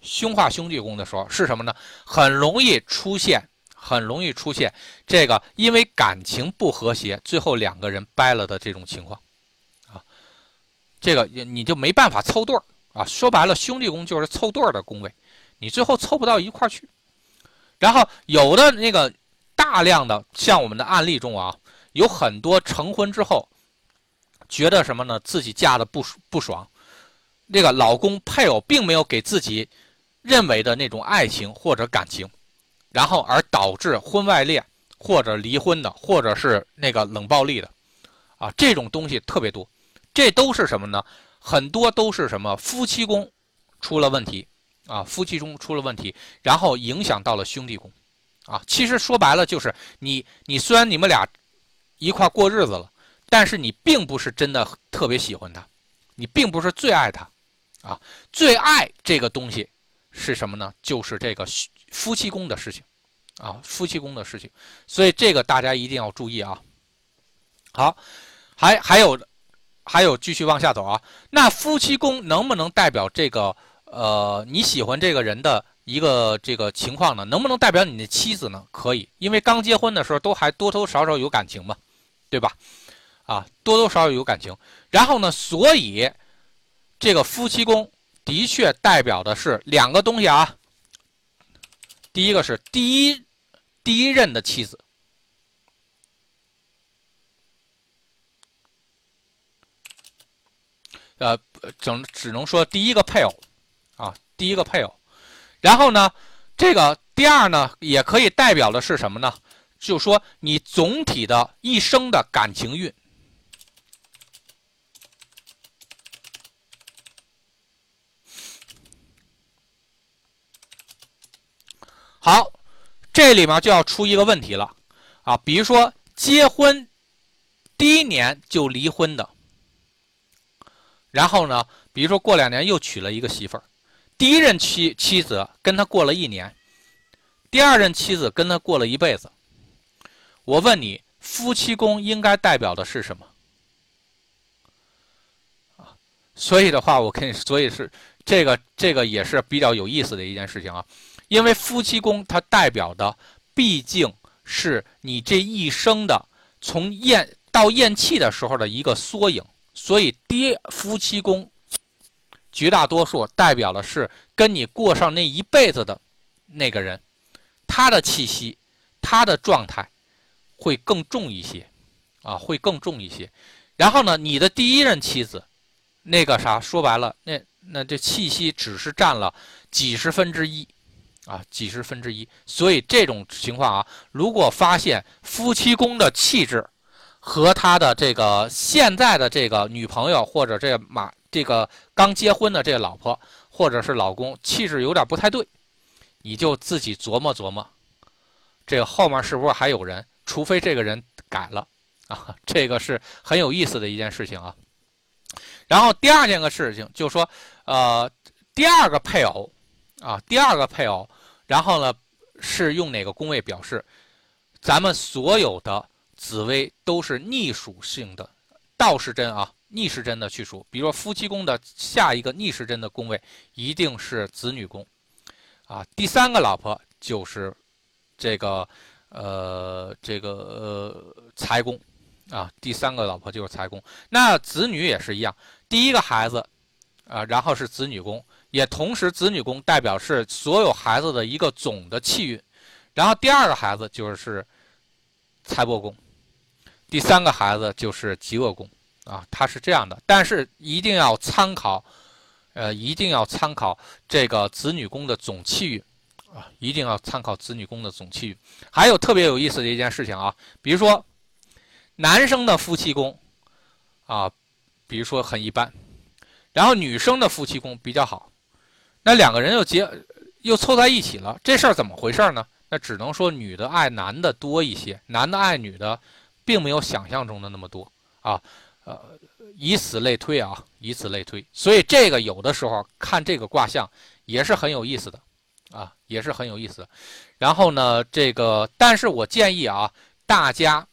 凶化兄弟宫的时候是什么呢？很容易出现，很容易出现这个因为感情不和谐，最后两个人掰了的这种情况啊，这个你就没办法凑对儿啊，说白了，兄弟宫就是凑对儿的宫位，你最后凑不到一块儿去。然后有的那个大量的像我们的案例中啊，有很多成婚之后，觉得什么呢？自己嫁的不不爽，那个老公配偶并没有给自己认为的那种爱情或者感情，然后而导致婚外恋或者离婚的，或者是那个冷暴力的，啊，这种东西特别多，这都是什么呢？很多都是什么夫妻宫出了问题。啊，夫妻中出了问题，然后影响到了兄弟宫，啊，其实说白了就是你，你虽然你们俩一块过日子了，但是你并不是真的特别喜欢他，你并不是最爱他，啊，最爱这个东西是什么呢？就是这个夫妻宫的事情，啊，夫妻宫的事情，所以这个大家一定要注意啊。好，还还有还有继续往下走啊。那夫妻宫能不能代表这个呃你喜欢这个人的一个这个情况呢？能不能代表你的妻子呢？可以，因为刚结婚的时候都还多多少少有感情嘛，对吧？啊，多多少少有感情。然后呢，所以这个夫妻宫的确代表的是两个东西啊。第一个是第一。第一任的妻子，呃，整只能说第一个配偶，啊，第一个配偶。然后呢，这个第二呢，也可以代表的是什么呢？就说你总体的一生的感情运。好。这里面就要出一个问题了，啊，比如说结婚第一年就离婚的，然后呢，比如说过两年又娶了一个媳妇儿，第一任妻妻子跟他过了一年，第二任妻子跟他过了一辈子，我问你，夫妻宫应该代表的是什么？啊，所以的话，我跟你，所以是这个这个也是比较有意思的一件事情啊。因为夫妻宫它代表的毕竟是你这一生的从咽到咽气的时候的一个缩影，所以爹夫妻宫绝大多数代表的是跟你过上那一辈子的那个人，他的气息、他的状态会更重一些，啊，会更重一些。然后呢，你的第一任妻子，那个啥，说白了，那那这气息只是占了几十分之一。啊，几十分之一，所以这种情况啊，如果发现夫妻宫的气质和他的这个现在的这个女朋友或者这马这个刚结婚的这个老婆或者是老公气质有点不太对，你就自己琢磨琢磨，这个后面是不是还有人？除非这个人改了啊，这个是很有意思的一件事情啊。然后第二件个事情就说，呃，第二个配偶。啊，第二个配偶，然后呢是用哪个宫位表示？咱们所有的紫薇都是逆属性的，倒时针啊，逆时针的去数。比如说夫妻宫的下一个逆时针的宫位一定是子女宫，啊，第三个老婆就是这个呃这个呃财宫，啊，第三个老婆就是财宫。那子女也是一样，第一个孩子啊，然后是子女宫。也同时，子女宫代表是所有孩子的一个总的气运，然后第二个孩子就是财帛宫，第三个孩子就是极恶宫啊，它是这样的。但是一定要参考，呃，一定要参考这个子女宫的总气运啊，一定要参考子女宫的总气运。还有特别有意思的一件事情啊，比如说男生的夫妻宫啊，比如说很一般，然后女生的夫妻宫比较好。那两个人又结，又凑在一起了，这事儿怎么回事呢？那只能说女的爱男的多一些，男的爱女的，并没有想象中的那么多啊。呃，以此类推啊，以此类推。所以这个有的时候看这个卦象也是很有意思的啊，也是很有意思。然后呢，这个，但是我建议啊，大家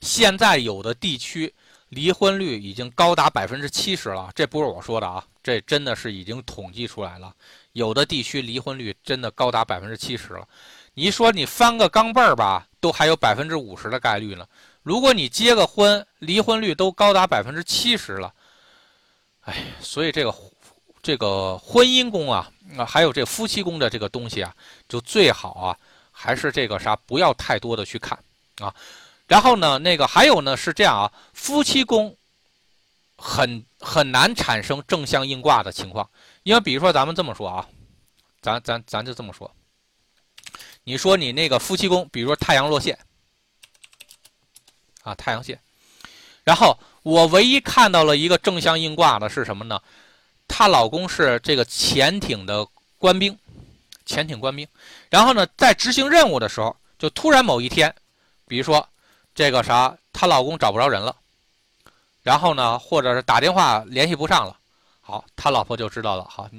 现在有的地区离婚率已经高达百分之七十了，这不是我说的啊。这真的是已经统计出来了，有的地区离婚率真的高达百分之七十了。你说你翻个钢镚儿吧，都还有百分之五十的概率呢。如果你结个婚，离婚率都高达百分之七十了，哎，所以这个这个婚姻宫啊，啊，还有这夫妻宫的这个东西啊，就最好啊，还是这个啥，不要太多的去看啊。然后呢，那个还有呢是这样啊，夫妻宫。很很难产生正向应卦的情况，因为比如说咱们这么说啊，咱咱咱就这么说，你说你那个夫妻宫，比如说太阳落陷，啊太阳线，然后我唯一看到了一个正向应卦的是什么呢？她老公是这个潜艇的官兵，潜艇官兵，然后呢在执行任务的时候，就突然某一天，比如说这个啥，她老公找不着人了。然后呢，或者是打电话联系不上了，好，他老婆就知道了。好，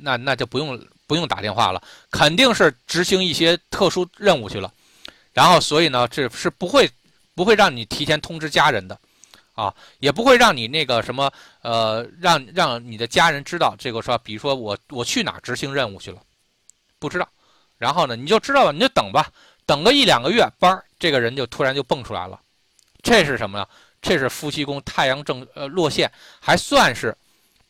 那那就不用不用打电话了，肯定是执行一些特殊任务去了。然后，所以呢，这是不会不会让你提前通知家人的，啊，也不会让你那个什么，呃，让让你的家人知道这个说，比如说我我去哪执行任务去了，不知道。然后呢，你就知道了，你就等吧，等个一两个月，班儿这个人就突然就蹦出来了。这是什么呀？这是夫妻宫太阳正呃落陷，还算是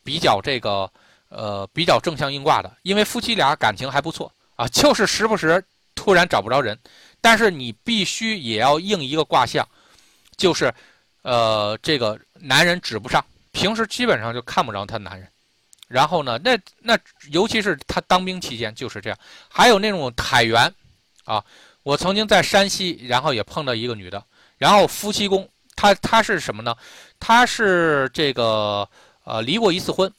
比较这个呃比较正向应卦的，因为夫妻俩感情还不错啊，就是时不时突然找不着人。但是你必须也要应一个卦象，就是，呃，这个男人指不上，平时基本上就看不着他男人。然后呢，那那尤其是他当兵期间就是这样。还有那种海员，啊，我曾经在山西，然后也碰到一个女的，然后夫妻宫，她她是什么呢？她是这个呃离过一次婚，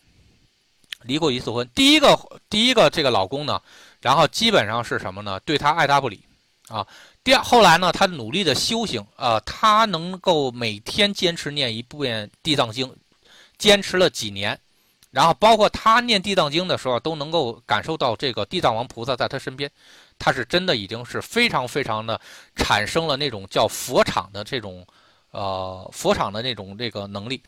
离过一次婚。第一个第一个这个老公呢，然后基本上是什么呢？对她爱答不理。啊，第二后来呢，她努力的修行，呃，她能够每天坚持念一遍地藏经，坚持了几年，然后包括他念地藏经的时候，都能够感受到这个地藏王菩萨在他身边，他是真的已经是非常非常的产生了那种叫佛场的这种，呃，佛场的那种这个能力，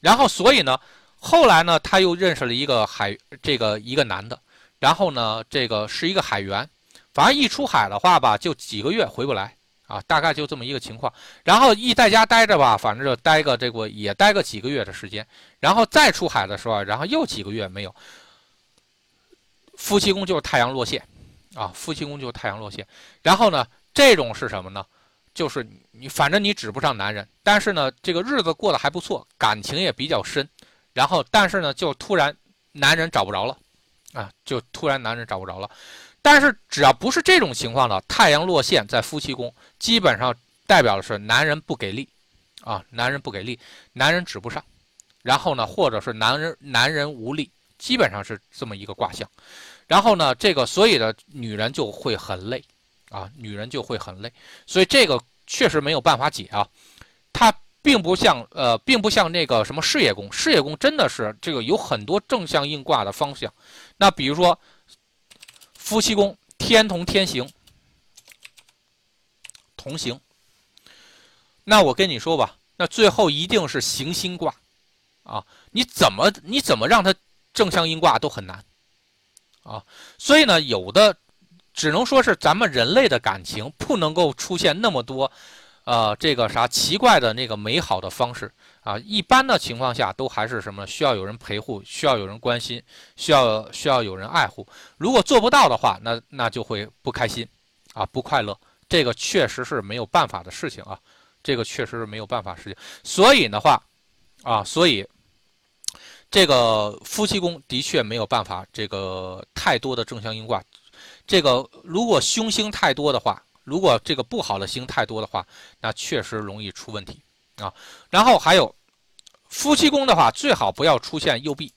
然后所以呢，后来呢，他又认识了一个海这个一个男的，然后呢，这个是一个海员。反正一出海的话吧，就几个月回不来啊，大概就这么一个情况。然后一在家待着吧，反正就待个这个也待个几个月的时间。然后再出海的时候，然后又几个月没有。夫妻宫就是太阳落陷，啊，夫妻宫就太阳落陷。然后呢，这种是什么呢？就是你反正你指不上男人，但是呢，这个日子过得还不错，感情也比较深。然后但是呢，就突然男人找不着了，啊，就突然男人找不着了。但是只要不是这种情况的，太阳落陷在夫妻宫，基本上代表的是男人不给力，啊，男人不给力，男人指不上，然后呢，或者是男人男人无力，基本上是这么一个卦象。然后呢，这个所以的女人就会很累，啊，女人就会很累。所以这个确实没有办法解啊，它并不像呃，并不像那个什么事业宫，事业宫真的是这个有很多正向应卦的方向。那比如说。夫妻宫天同天行，同行。那我跟你说吧，那最后一定是行星卦，啊，你怎么你怎么让它正向应卦都很难，啊，所以呢，有的只能说是咱们人类的感情不能够出现那么多，呃，这个啥奇怪的那个美好的方式。啊，一般的情况下都还是什么需要有人陪护，需要有人关心，需要需要有人爱护。如果做不到的话，那那就会不开心，啊，不快乐。这个确实是没有办法的事情啊，这个确实是没有办法事情。所以的话，啊，所以这个夫妻宫的确没有办法，这个太多的正向应卦。这个如果凶星太多的话，如果这个不好的星太多的话，那确实容易出问题。啊，然后还有夫妻宫的话，最好不要出现右臂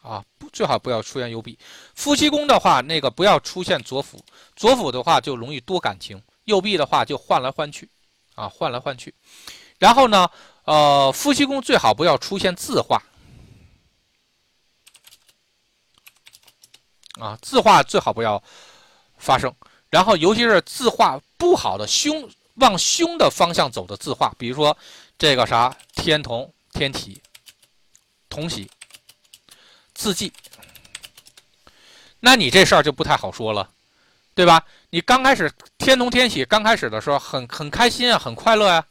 啊，不最好不要出现右臂。夫妻宫的话，那个不要出现左辅，左辅的话就容易多感情，右臂的话就换来换去啊，换来换去。然后呢，呃，夫妻宫最好不要出现字画啊，字画最好不要发生。然后尤其是字画不好的凶。往凶的方向走的字画，比如说这个啥天同天体同喜字迹，那你这事儿就不太好说了，对吧？你刚开始天同天喜，刚开始的时候很很开心啊，很快乐呀。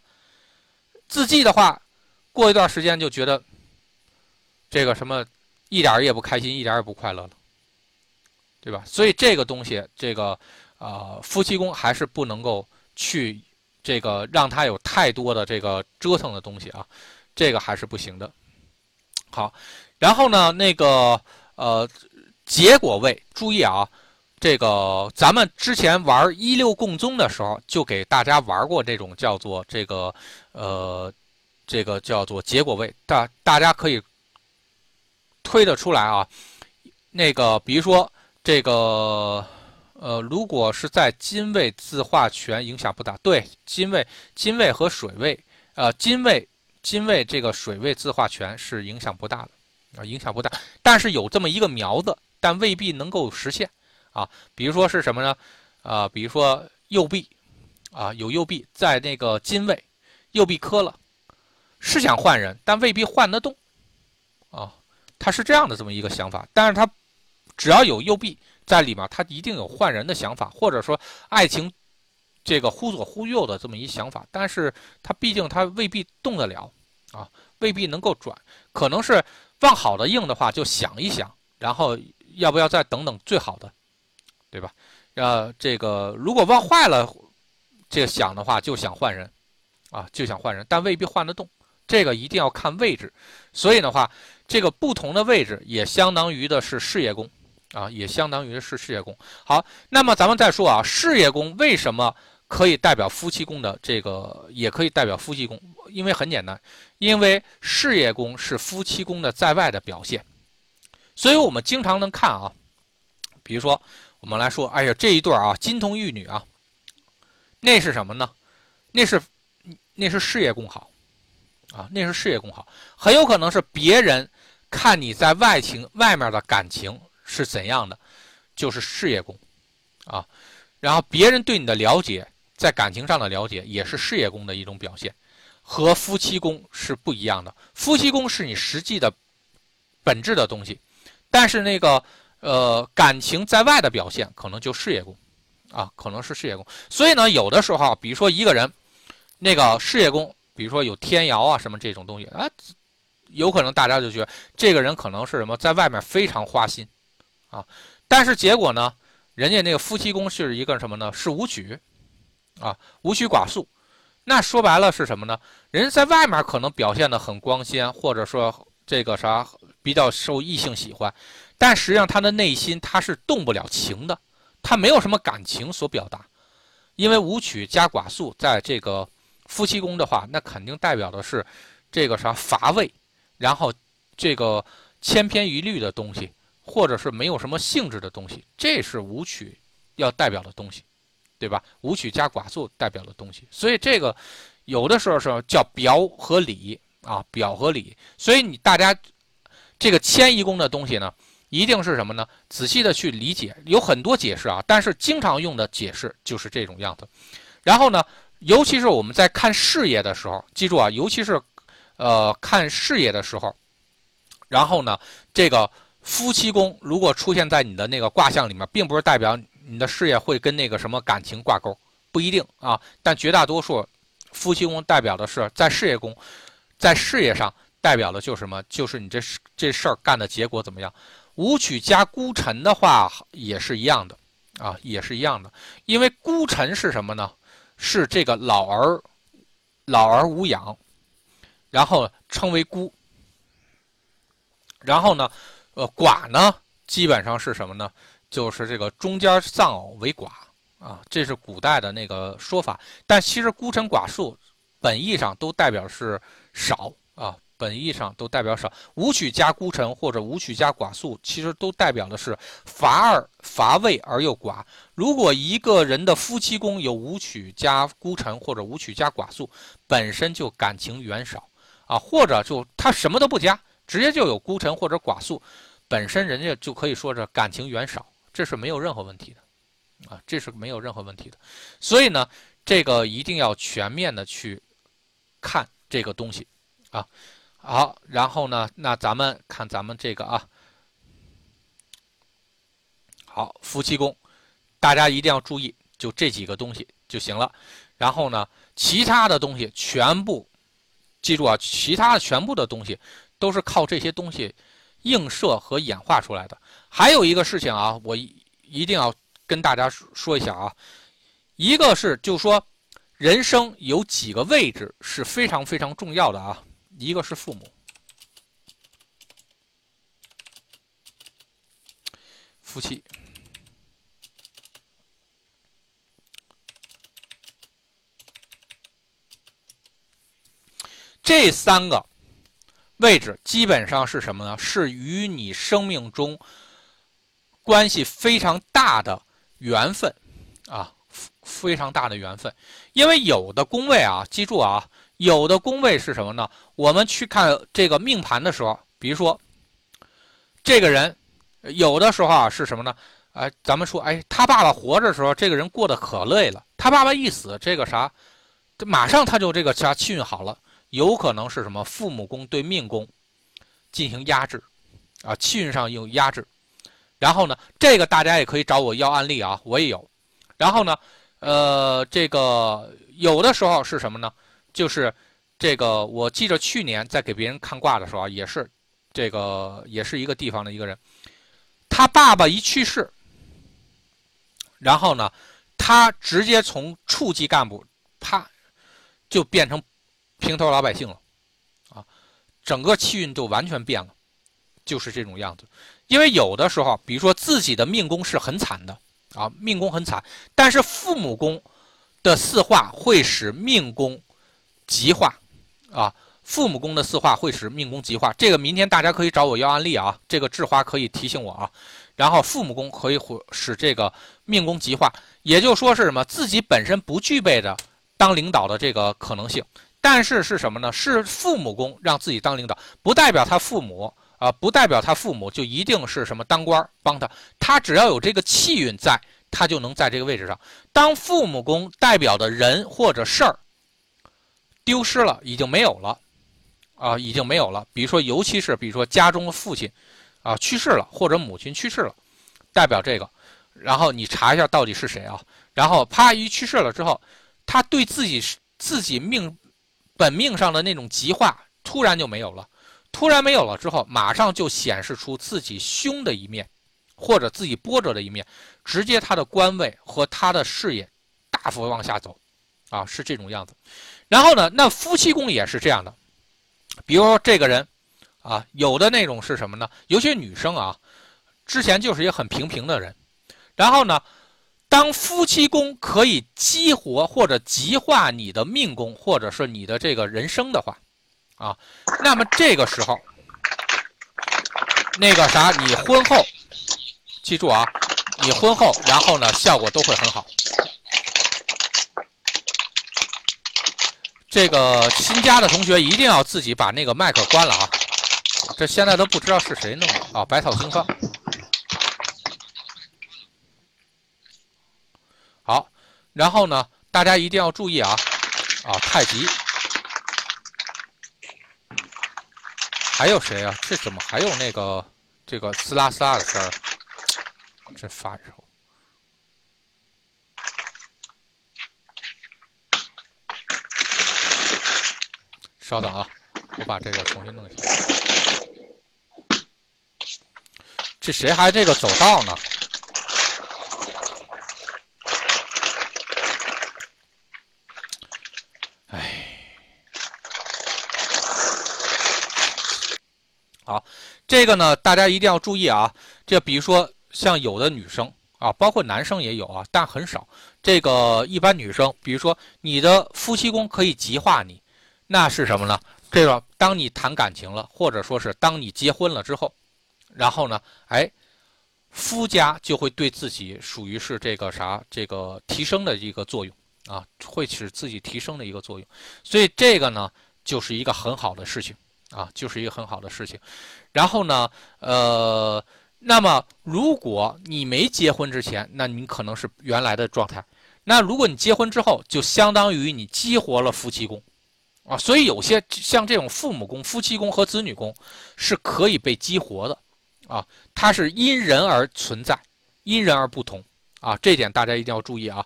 字迹的话，过一段时间就觉得这个什么一点也不开心，一点也不快乐了，对吧？所以这个东西，这个啊夫妻宫还是不能够去。这个让他有太多的这个折腾的东西啊，这个还是不行的。好，然后呢，那个呃，结果位，注意啊，这个咱们之前玩一六共宗的时候，就给大家玩过这种叫做这个呃，这个叫做结果位，大大家可以推得出来啊。那个比如说这个。呃，如果是在金位自化权影响不大，对，金位、金位和水位，呃，金位、金位这个水位自化权是影响不大的，啊，影响不大。但是有这么一个苗子，但未必能够实现啊。比如说是什么呢？啊，比如说右臂啊，有右臂在那个金位，右臂磕了，是想换人，但未必换得动啊。他是这样的这么一个想法，但是他只要有右臂在里面，他一定有换人的想法，或者说爱情这个忽左忽右的这么一想法，但是他毕竟他未必动得了啊，未必能够转，可能是往好的硬的话就想一想，然后要不要再等等最好的，对吧？呃，这个如果往坏了，这个想的话就想换人啊，就想换人，但未必换得动，这个一定要看位置，所以的话。这个不同的位置也相当于的是事业宫，啊，也相当于是事业宫。好，那么咱们再说啊，事业宫为什么可以代表夫妻宫的这个，也可以代表夫妻宫？因为很简单，因为事业宫是夫妻宫的在外的表现，所以我们经常能看啊，比如说我们来说，哎呀，这一对啊，金童玉女啊，那是什么呢？那是那是事业宫好。啊，那是事业宫好，很有可能是别人看你在外情外面的感情是怎样的，就是事业宫，啊，然后别人对你的了解，在感情上的了解也是事业宫的一种表现，和夫妻宫是不一样的。夫妻宫是你实际的本质的东西，但是那个呃感情在外的表现可能就事业宫，啊，可能是事业宫。所以呢，有的时候，比如说一个人那个事业宫。比如说有天姚啊什么这种东西啊，有可能大家就觉得这个人可能是什么，在外面非常花心，啊，但是结果呢，人家那个夫妻宫是一个什么呢？是武曲，啊，武曲寡宿，那说白了是什么呢？人在外面可能表现的很光鲜，或者说这个啥比较受异性喜欢，但实际上他的内心他是动不了情的，他没有什么感情所表达，因为武曲加寡宿在这个。夫妻宫的话，那肯定代表的是这个啥乏味，然后这个千篇一律的东西，或者是没有什么性质的东西，这是武曲要代表的东西，对吧？武曲加寡宿代表的东西，所以这个有的时候是叫表和里啊，表和里。所以你大家这个迁移宫的东西呢，一定是什么呢？仔细的去理解，有很多解释啊，但是经常用的解释就是这种样子。然后呢？尤其是我们在看事业的时候，记住啊，尤其是，呃，看事业的时候，然后呢，这个夫妻宫如果出现在你的那个卦象里面，并不是代表你的事业会跟那个什么感情挂钩，不一定啊。但绝大多数夫妻宫代表的是在事业宫，在事业上代表的就是什么？就是你这这事儿干的结果怎么样？武曲加孤臣的话也是一样的啊，也是一样的，因为孤臣是什么呢？是这个老而老而无养，然后称为孤。然后呢，呃，寡呢，基本上是什么呢？就是这个中间丧偶为寡啊，这是古代的那个说法。但其实孤臣寡宿，本意上都代表是少啊。本意上都代表少，武曲加孤臣或者武曲加寡宿，其实都代表的是乏而乏味而又寡。如果一个人的夫妻宫有武曲加孤臣或者武曲加寡宿，本身就感情远少啊，或者就他什么都不加，直接就有孤臣或者寡宿，本身人家就可以说是感情远少，这是没有任何问题的啊，这是没有任何问题的。所以呢，这个一定要全面的去看这个东西啊。好，然后呢？那咱们看咱们这个啊，好，夫妻宫，大家一定要注意，就这几个东西就行了。然后呢，其他的东西全部记住啊，其他的全部的东西都是靠这些东西映射和演化出来的。还有一个事情啊，我一定要跟大家说一下啊，一个是就说人生有几个位置是非常非常重要的啊。一个是父母、夫妻，这三个位置基本上是什么呢？是与你生命中关系非常大的缘分啊，非常大的缘分。因为有的宫位啊，记住啊。有的宫位是什么呢？我们去看这个命盘的时候，比如说，这个人有的时候啊是什么呢？哎，咱们说，哎，他爸爸活着的时候，这个人过得可累了。他爸爸一死，这个啥，这马上他就这个啥气运好了。有可能是什么？父母宫对命宫进行压制，啊，气运上有压制。然后呢，这个大家也可以找我要案例啊，我也有。然后呢，呃，这个有的时候是什么呢？就是这个，我记着去年在给别人看卦的时候啊，也是这个，也是一个地方的一个人，他爸爸一去世。然后呢，他直接从处级干部，啪，就变成平头老百姓了，啊，整个气运就完全变了，就是这种样子。因为有的时候，比如说自己的命宫是很惨的，啊，命宫很惨，但是父母宫的四化会使命宫极化，啊，父母宫的四化会使命宫极化。这个明天大家可以找我要案例啊，这个智花可以提醒我啊。然后父母宫可以会使这个命宫极化，也就说是什么？自己本身不具备的当领导的这个可能性，但是是什么呢？是父母宫让自己当领导，不代表他父母啊，不代表他父母就一定是什么当官帮他，他只要有这个气运在，他就能在这个位置上。当父母宫代表的人或者事儿丢失了，已经没有了啊，已经没有了。比如说，尤其是比如说家中的父亲。啊，去世了，或者母亲去世了，代表这个，然后你查一下到底是谁啊？然后啪一去世了之后，他对自己自己命本命上的那种极化突然就没有了，突然没有了之后，马上就显示出自己凶的一面，或者自己波折的一面，直接他的官位和他的事业大幅往下走，啊，是这种样子。然后呢，那夫妻宫也是这样的，比如说这个人。啊，有的那种是什么呢？尤其女生啊，之前就是一个很平平的人，然后呢，当夫妻宫可以激活或者极化你的命宫，或者是你的这个人生的话，啊，那么这个时候，那个啥，你婚后，记住啊，你婚后，然后呢，效果都会很好。这个新加的同学一定要自己把那个麦克关了啊。这现在都不知道是谁弄的啊！百草兴芳。好，然后呢，大家一定要注意啊！啊，太极。还有谁啊？这怎么还有那个这个撕拉撕拉的声儿？真烦人！稍等啊，我把这个重新弄一下。这谁还这个走道呢？好，这个呢，大家一定要注意啊。这比如说，像有的女生啊，包括男生也有啊，但很少。这个一般女生，比如说你的夫妻宫可以极化你，那是什么呢？这个当你谈感情了，或者说是当你结婚了之后。然后呢，哎，夫家就会对自己属于是这个啥，这个提升的一个作用啊，会使自己提升的一个作用，所以这个呢，就是一个很好的事情啊，就是一个很好的事情。然后呢，呃，那么如果你没结婚之前，那你可能是原来的状态；那如果你结婚之后，就相当于你激活了夫妻宫。啊，所以有些像这种父母宫、夫妻宫和子女宫是可以被激活的。啊，它是因人而存在，因人而不同啊，这点大家一定要注意啊。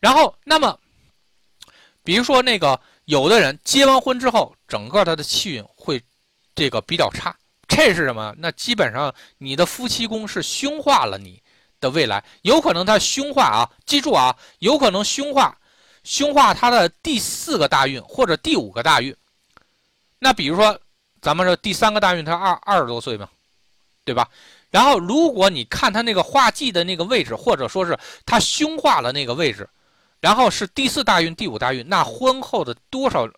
然后，那么，比如说那个有的人结完婚之后，整个他的气运会这个比较差，这是什么？那基本上你的夫妻宫是凶化了你的未来，有可能他凶化啊，记住啊，有可能凶化，凶化他的第四个大运或者第五个大运。那比如说咱们说第三个大运，他二二十多岁嘛。对吧？然后，如果你看他那个化忌的那个位置，或者说是他凶化了那个位置，然后是第四大运、第五大运，那婚后的多少，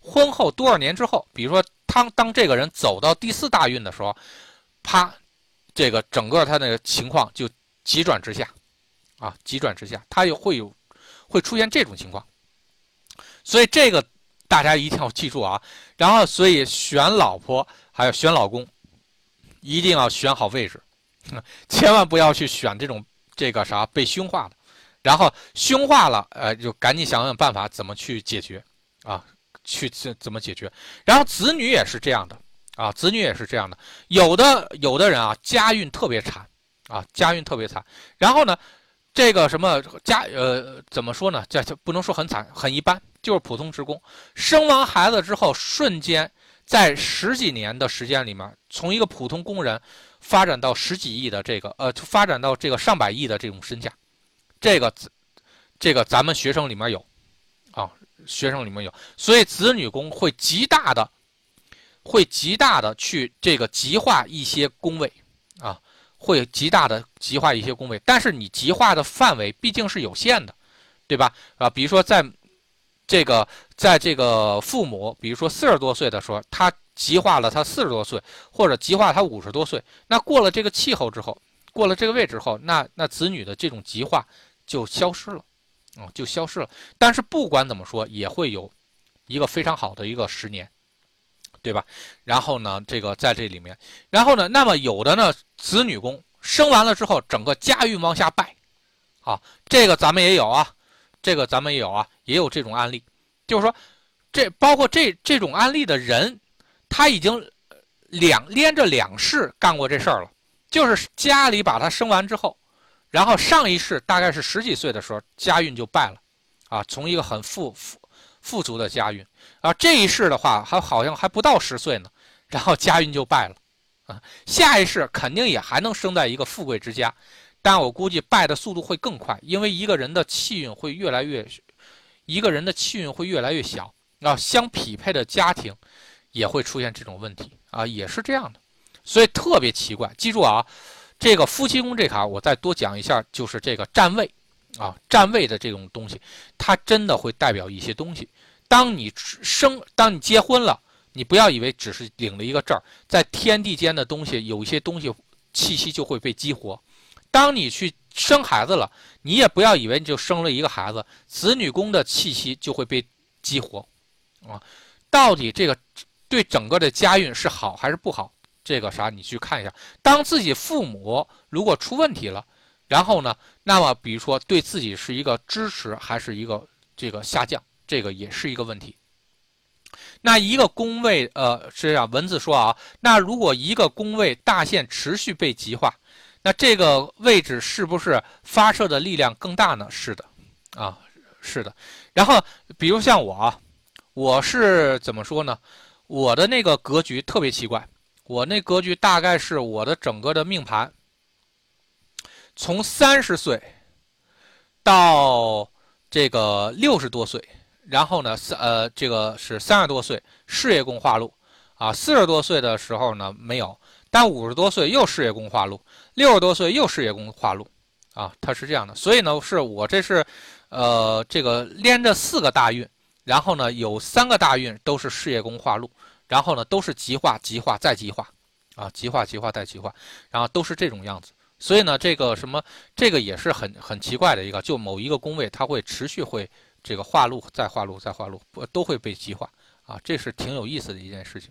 婚后多少年之后，比如说当当这个人走到第四大运的时候，啪，这个整个他那个情况就急转直下，啊，急转直下，他又会有会出现这种情况，所以这个大家一定要记住啊。然后，所以选老婆还有选老公。一定要选好位置，千万不要去选这种这个啥被凶化的，然后凶化了，呃，就赶紧想想办法怎么去解决啊，去怎怎么解决。然后子女也是这样的啊，子女也是这样的，有的有的人啊，家运特别惨啊，家运特别惨，然后呢。这个什么家呃怎么说呢？这不能说很惨，很一般，就是普通职工。生完孩子之后，瞬间在十几年的时间里面，从一个普通工人发展到十几亿的这个呃，发展到这个上百亿的这种身价。这个子这个咱们学生里面有啊，学生里面有，所以子女宫会极大的会极大的去这个极化一些宫位啊。会极大的极化一些宫位，但是你极化的范围毕竟是有限的，对吧？啊，比如说在，这个在这个父母，比如说四十多岁的时候，他极化了他四十多岁，或者极化他五十多岁，那过了这个气候之后，过了这个位置后，那那子女的这种极化就消失了，啊，就消失了。但是不管怎么说，也会有一个非常好的一个十年。对吧？然后呢，这个在这里面，然后呢，那么有的呢，子女宫生完了之后，整个家运往下败，啊，这个咱们也有啊，这个咱们也有啊，也有这种案例，就是说，这包括这这种案例的人，他已经两连着两世干过这事儿了，就是家里把他生完之后，然后上一世大概是十几岁的时候，家运就败了，啊，从一个很富富。富足的家运啊，这一世的话还好像还不到十岁呢，然后家运就败了，啊，下一世肯定也还能生在一个富贵之家，但我估计败的速度会更快，因为一个人的气运会越来越，一个人的气运会越来越小啊，相匹配的家庭也会出现这种问题啊，也是这样的，所以特别奇怪。记住啊，这个夫妻宫这卡我再多讲一下，就是这个站位。啊，站位的这种东西，它真的会代表一些东西。当你生，当你结婚了，你不要以为只是领了一个证儿，在天地间的东西，有一些东西气息就会被激活。当你去生孩子了，你也不要以为你就生了一个孩子，子女宫的气息就会被激活。啊，到底这个对整个的家运是好还是不好？这个啥，你去看一下。当自己父母如果出问题了。然后呢？那么，比如说，对自己是一个支持还是一个这个下降，这个也是一个问题。那一个宫位，呃，是这样，文字说啊，那如果一个宫位大限持续被极化，那这个位置是不是发射的力量更大呢？是的，啊，是的。然后，比如像我啊，我是怎么说呢？我的那个格局特别奇怪，我那格局大概是我的整个的命盘。从三十岁到这个六十多岁，然后呢，三呃，这个是三十多岁事业宫化禄啊，四十多岁的时候呢没有，但五十多岁又事业宫化禄，六十多岁又事业宫化禄啊，它是这样的。所以呢，是我这是呃这个连着四个大运，然后呢有三个大运都是事业宫化禄，然后呢都是极化、极化再极化啊，极化、极化再极化，然后都是这种样子。所以呢，这个什么，这个也是很很奇怪的一个，就某一个宫位，它会持续会这个化禄，再化禄，再化禄，都会被极化啊？这是挺有意思的一件事情。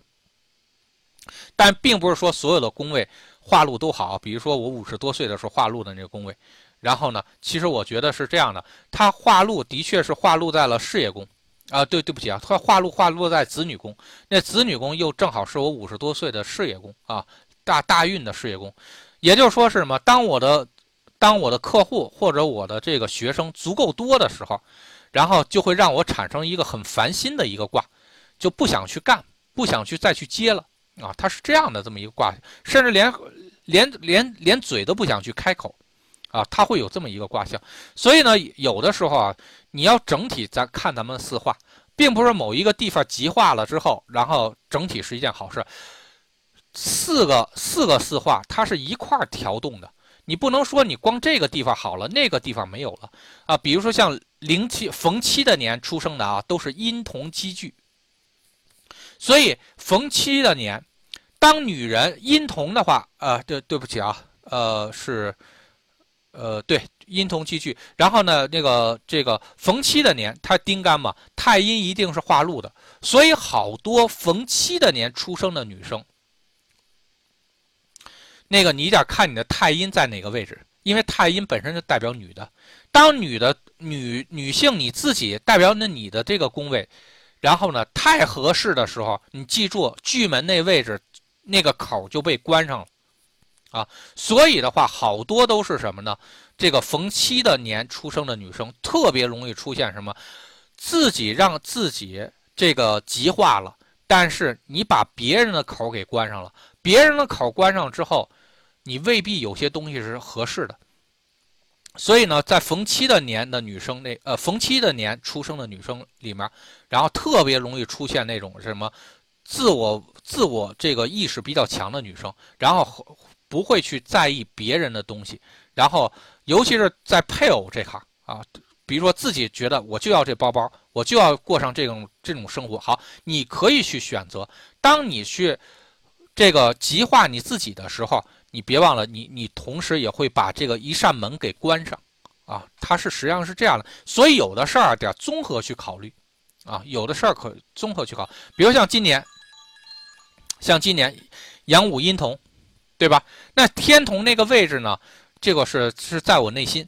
但并不是说所有的宫位化禄都好，比如说我五十多岁的时候化禄的那个宫位，然后呢，其实我觉得是这样的，它化禄的确是化禄在了事业宫啊，对，对不起啊，它化禄化禄在子女宫，那子女宫又正好是我五十多岁的事业宫啊，大大运的事业宫。也就是说是什么？当我的，当我的客户或者我的这个学生足够多的时候，然后就会让我产生一个很烦心的一个卦，就不想去干，不想去再去接了啊！它是这样的这么一个卦，甚至连连连连嘴都不想去开口啊！它会有这么一个卦象。所以呢，有的时候啊，你要整体咱看咱们四化，并不是某一个地方极化了之后，然后整体是一件好事。四个四个四化，它是一块调动的，你不能说你光这个地方好了，那个地方没有了啊。比如说像零七逢七的年出生的啊，都是阴同积聚，所以逢七的年，当女人阴同的话，呃，对，对不起啊，呃，是，呃，对，阴同积聚，然后呢，那个这个逢七的年，它丁干嘛，太阴一定是化禄的，所以好多逢七的年出生的女生。那个你得看你的太阴在哪个位置，因为太阴本身就代表女的。当女的女女性你自己代表那你的这个宫位，然后呢太合适的时候，你记住巨门那位置那个口就被关上了啊。所以的话，好多都是什么呢？这个逢七的年出生的女生特别容易出现什么？自己让自己这个极化了，但是你把别人的口给关上了，别人的口关上之后。你未必有些东西是合适的，所以呢，在逢七的年的女生那呃逢七的年出生的女生里面，然后特别容易出现那种什么自我自我这个意识比较强的女生，然后不会去在意别人的东西，然后尤其是在配偶这行啊，比如说自己觉得我就要这包包，我就要过上这种这种生活，好，你可以去选择。当你去这个极化你自己的时候。你别忘了，你你同时也会把这个一扇门给关上，啊，它是实际上是这样的，所以有的事儿得综合去考虑，啊，有的事儿可综合去考，比如像今年，像今年阳五阴同，对吧？那天同那个位置呢，这个是是在我内心，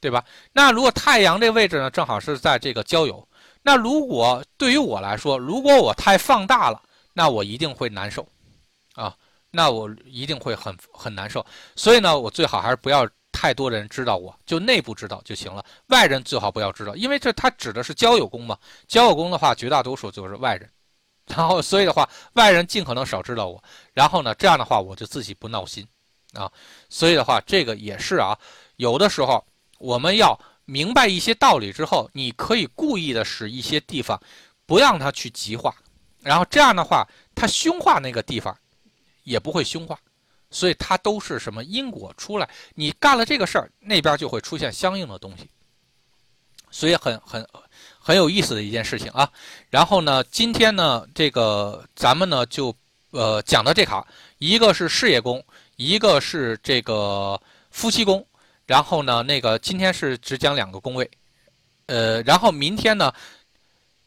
对吧？那如果太阳这个位置呢，正好是在这个交友，那如果对于我来说，如果我太放大了，那我一定会难受，啊。那我一定会很很难受，所以呢，我最好还是不要太多人知道，我就内部知道就行了。外人最好不要知道，因为这它指的是交友宫嘛。交友宫的话，绝大多数就是外人，然后所以的话，外人尽可能少知道我。然后呢，这样的话我就自己不闹心啊。所以的话，这个也是啊。有的时候我们要明白一些道理之后，你可以故意的使一些地方不让它去极化，然后这样的话，它凶化那个地方。也不会凶化，所以它都是什么因果出来？你干了这个事儿，那边就会出现相应的东西，所以很很很有意思的一件事情啊。然后呢，今天呢，这个咱们呢就呃讲到这卡，一个是事业宫，一个是这个夫妻宫。然后呢，那个今天是只讲两个宫位，呃，然后明天呢，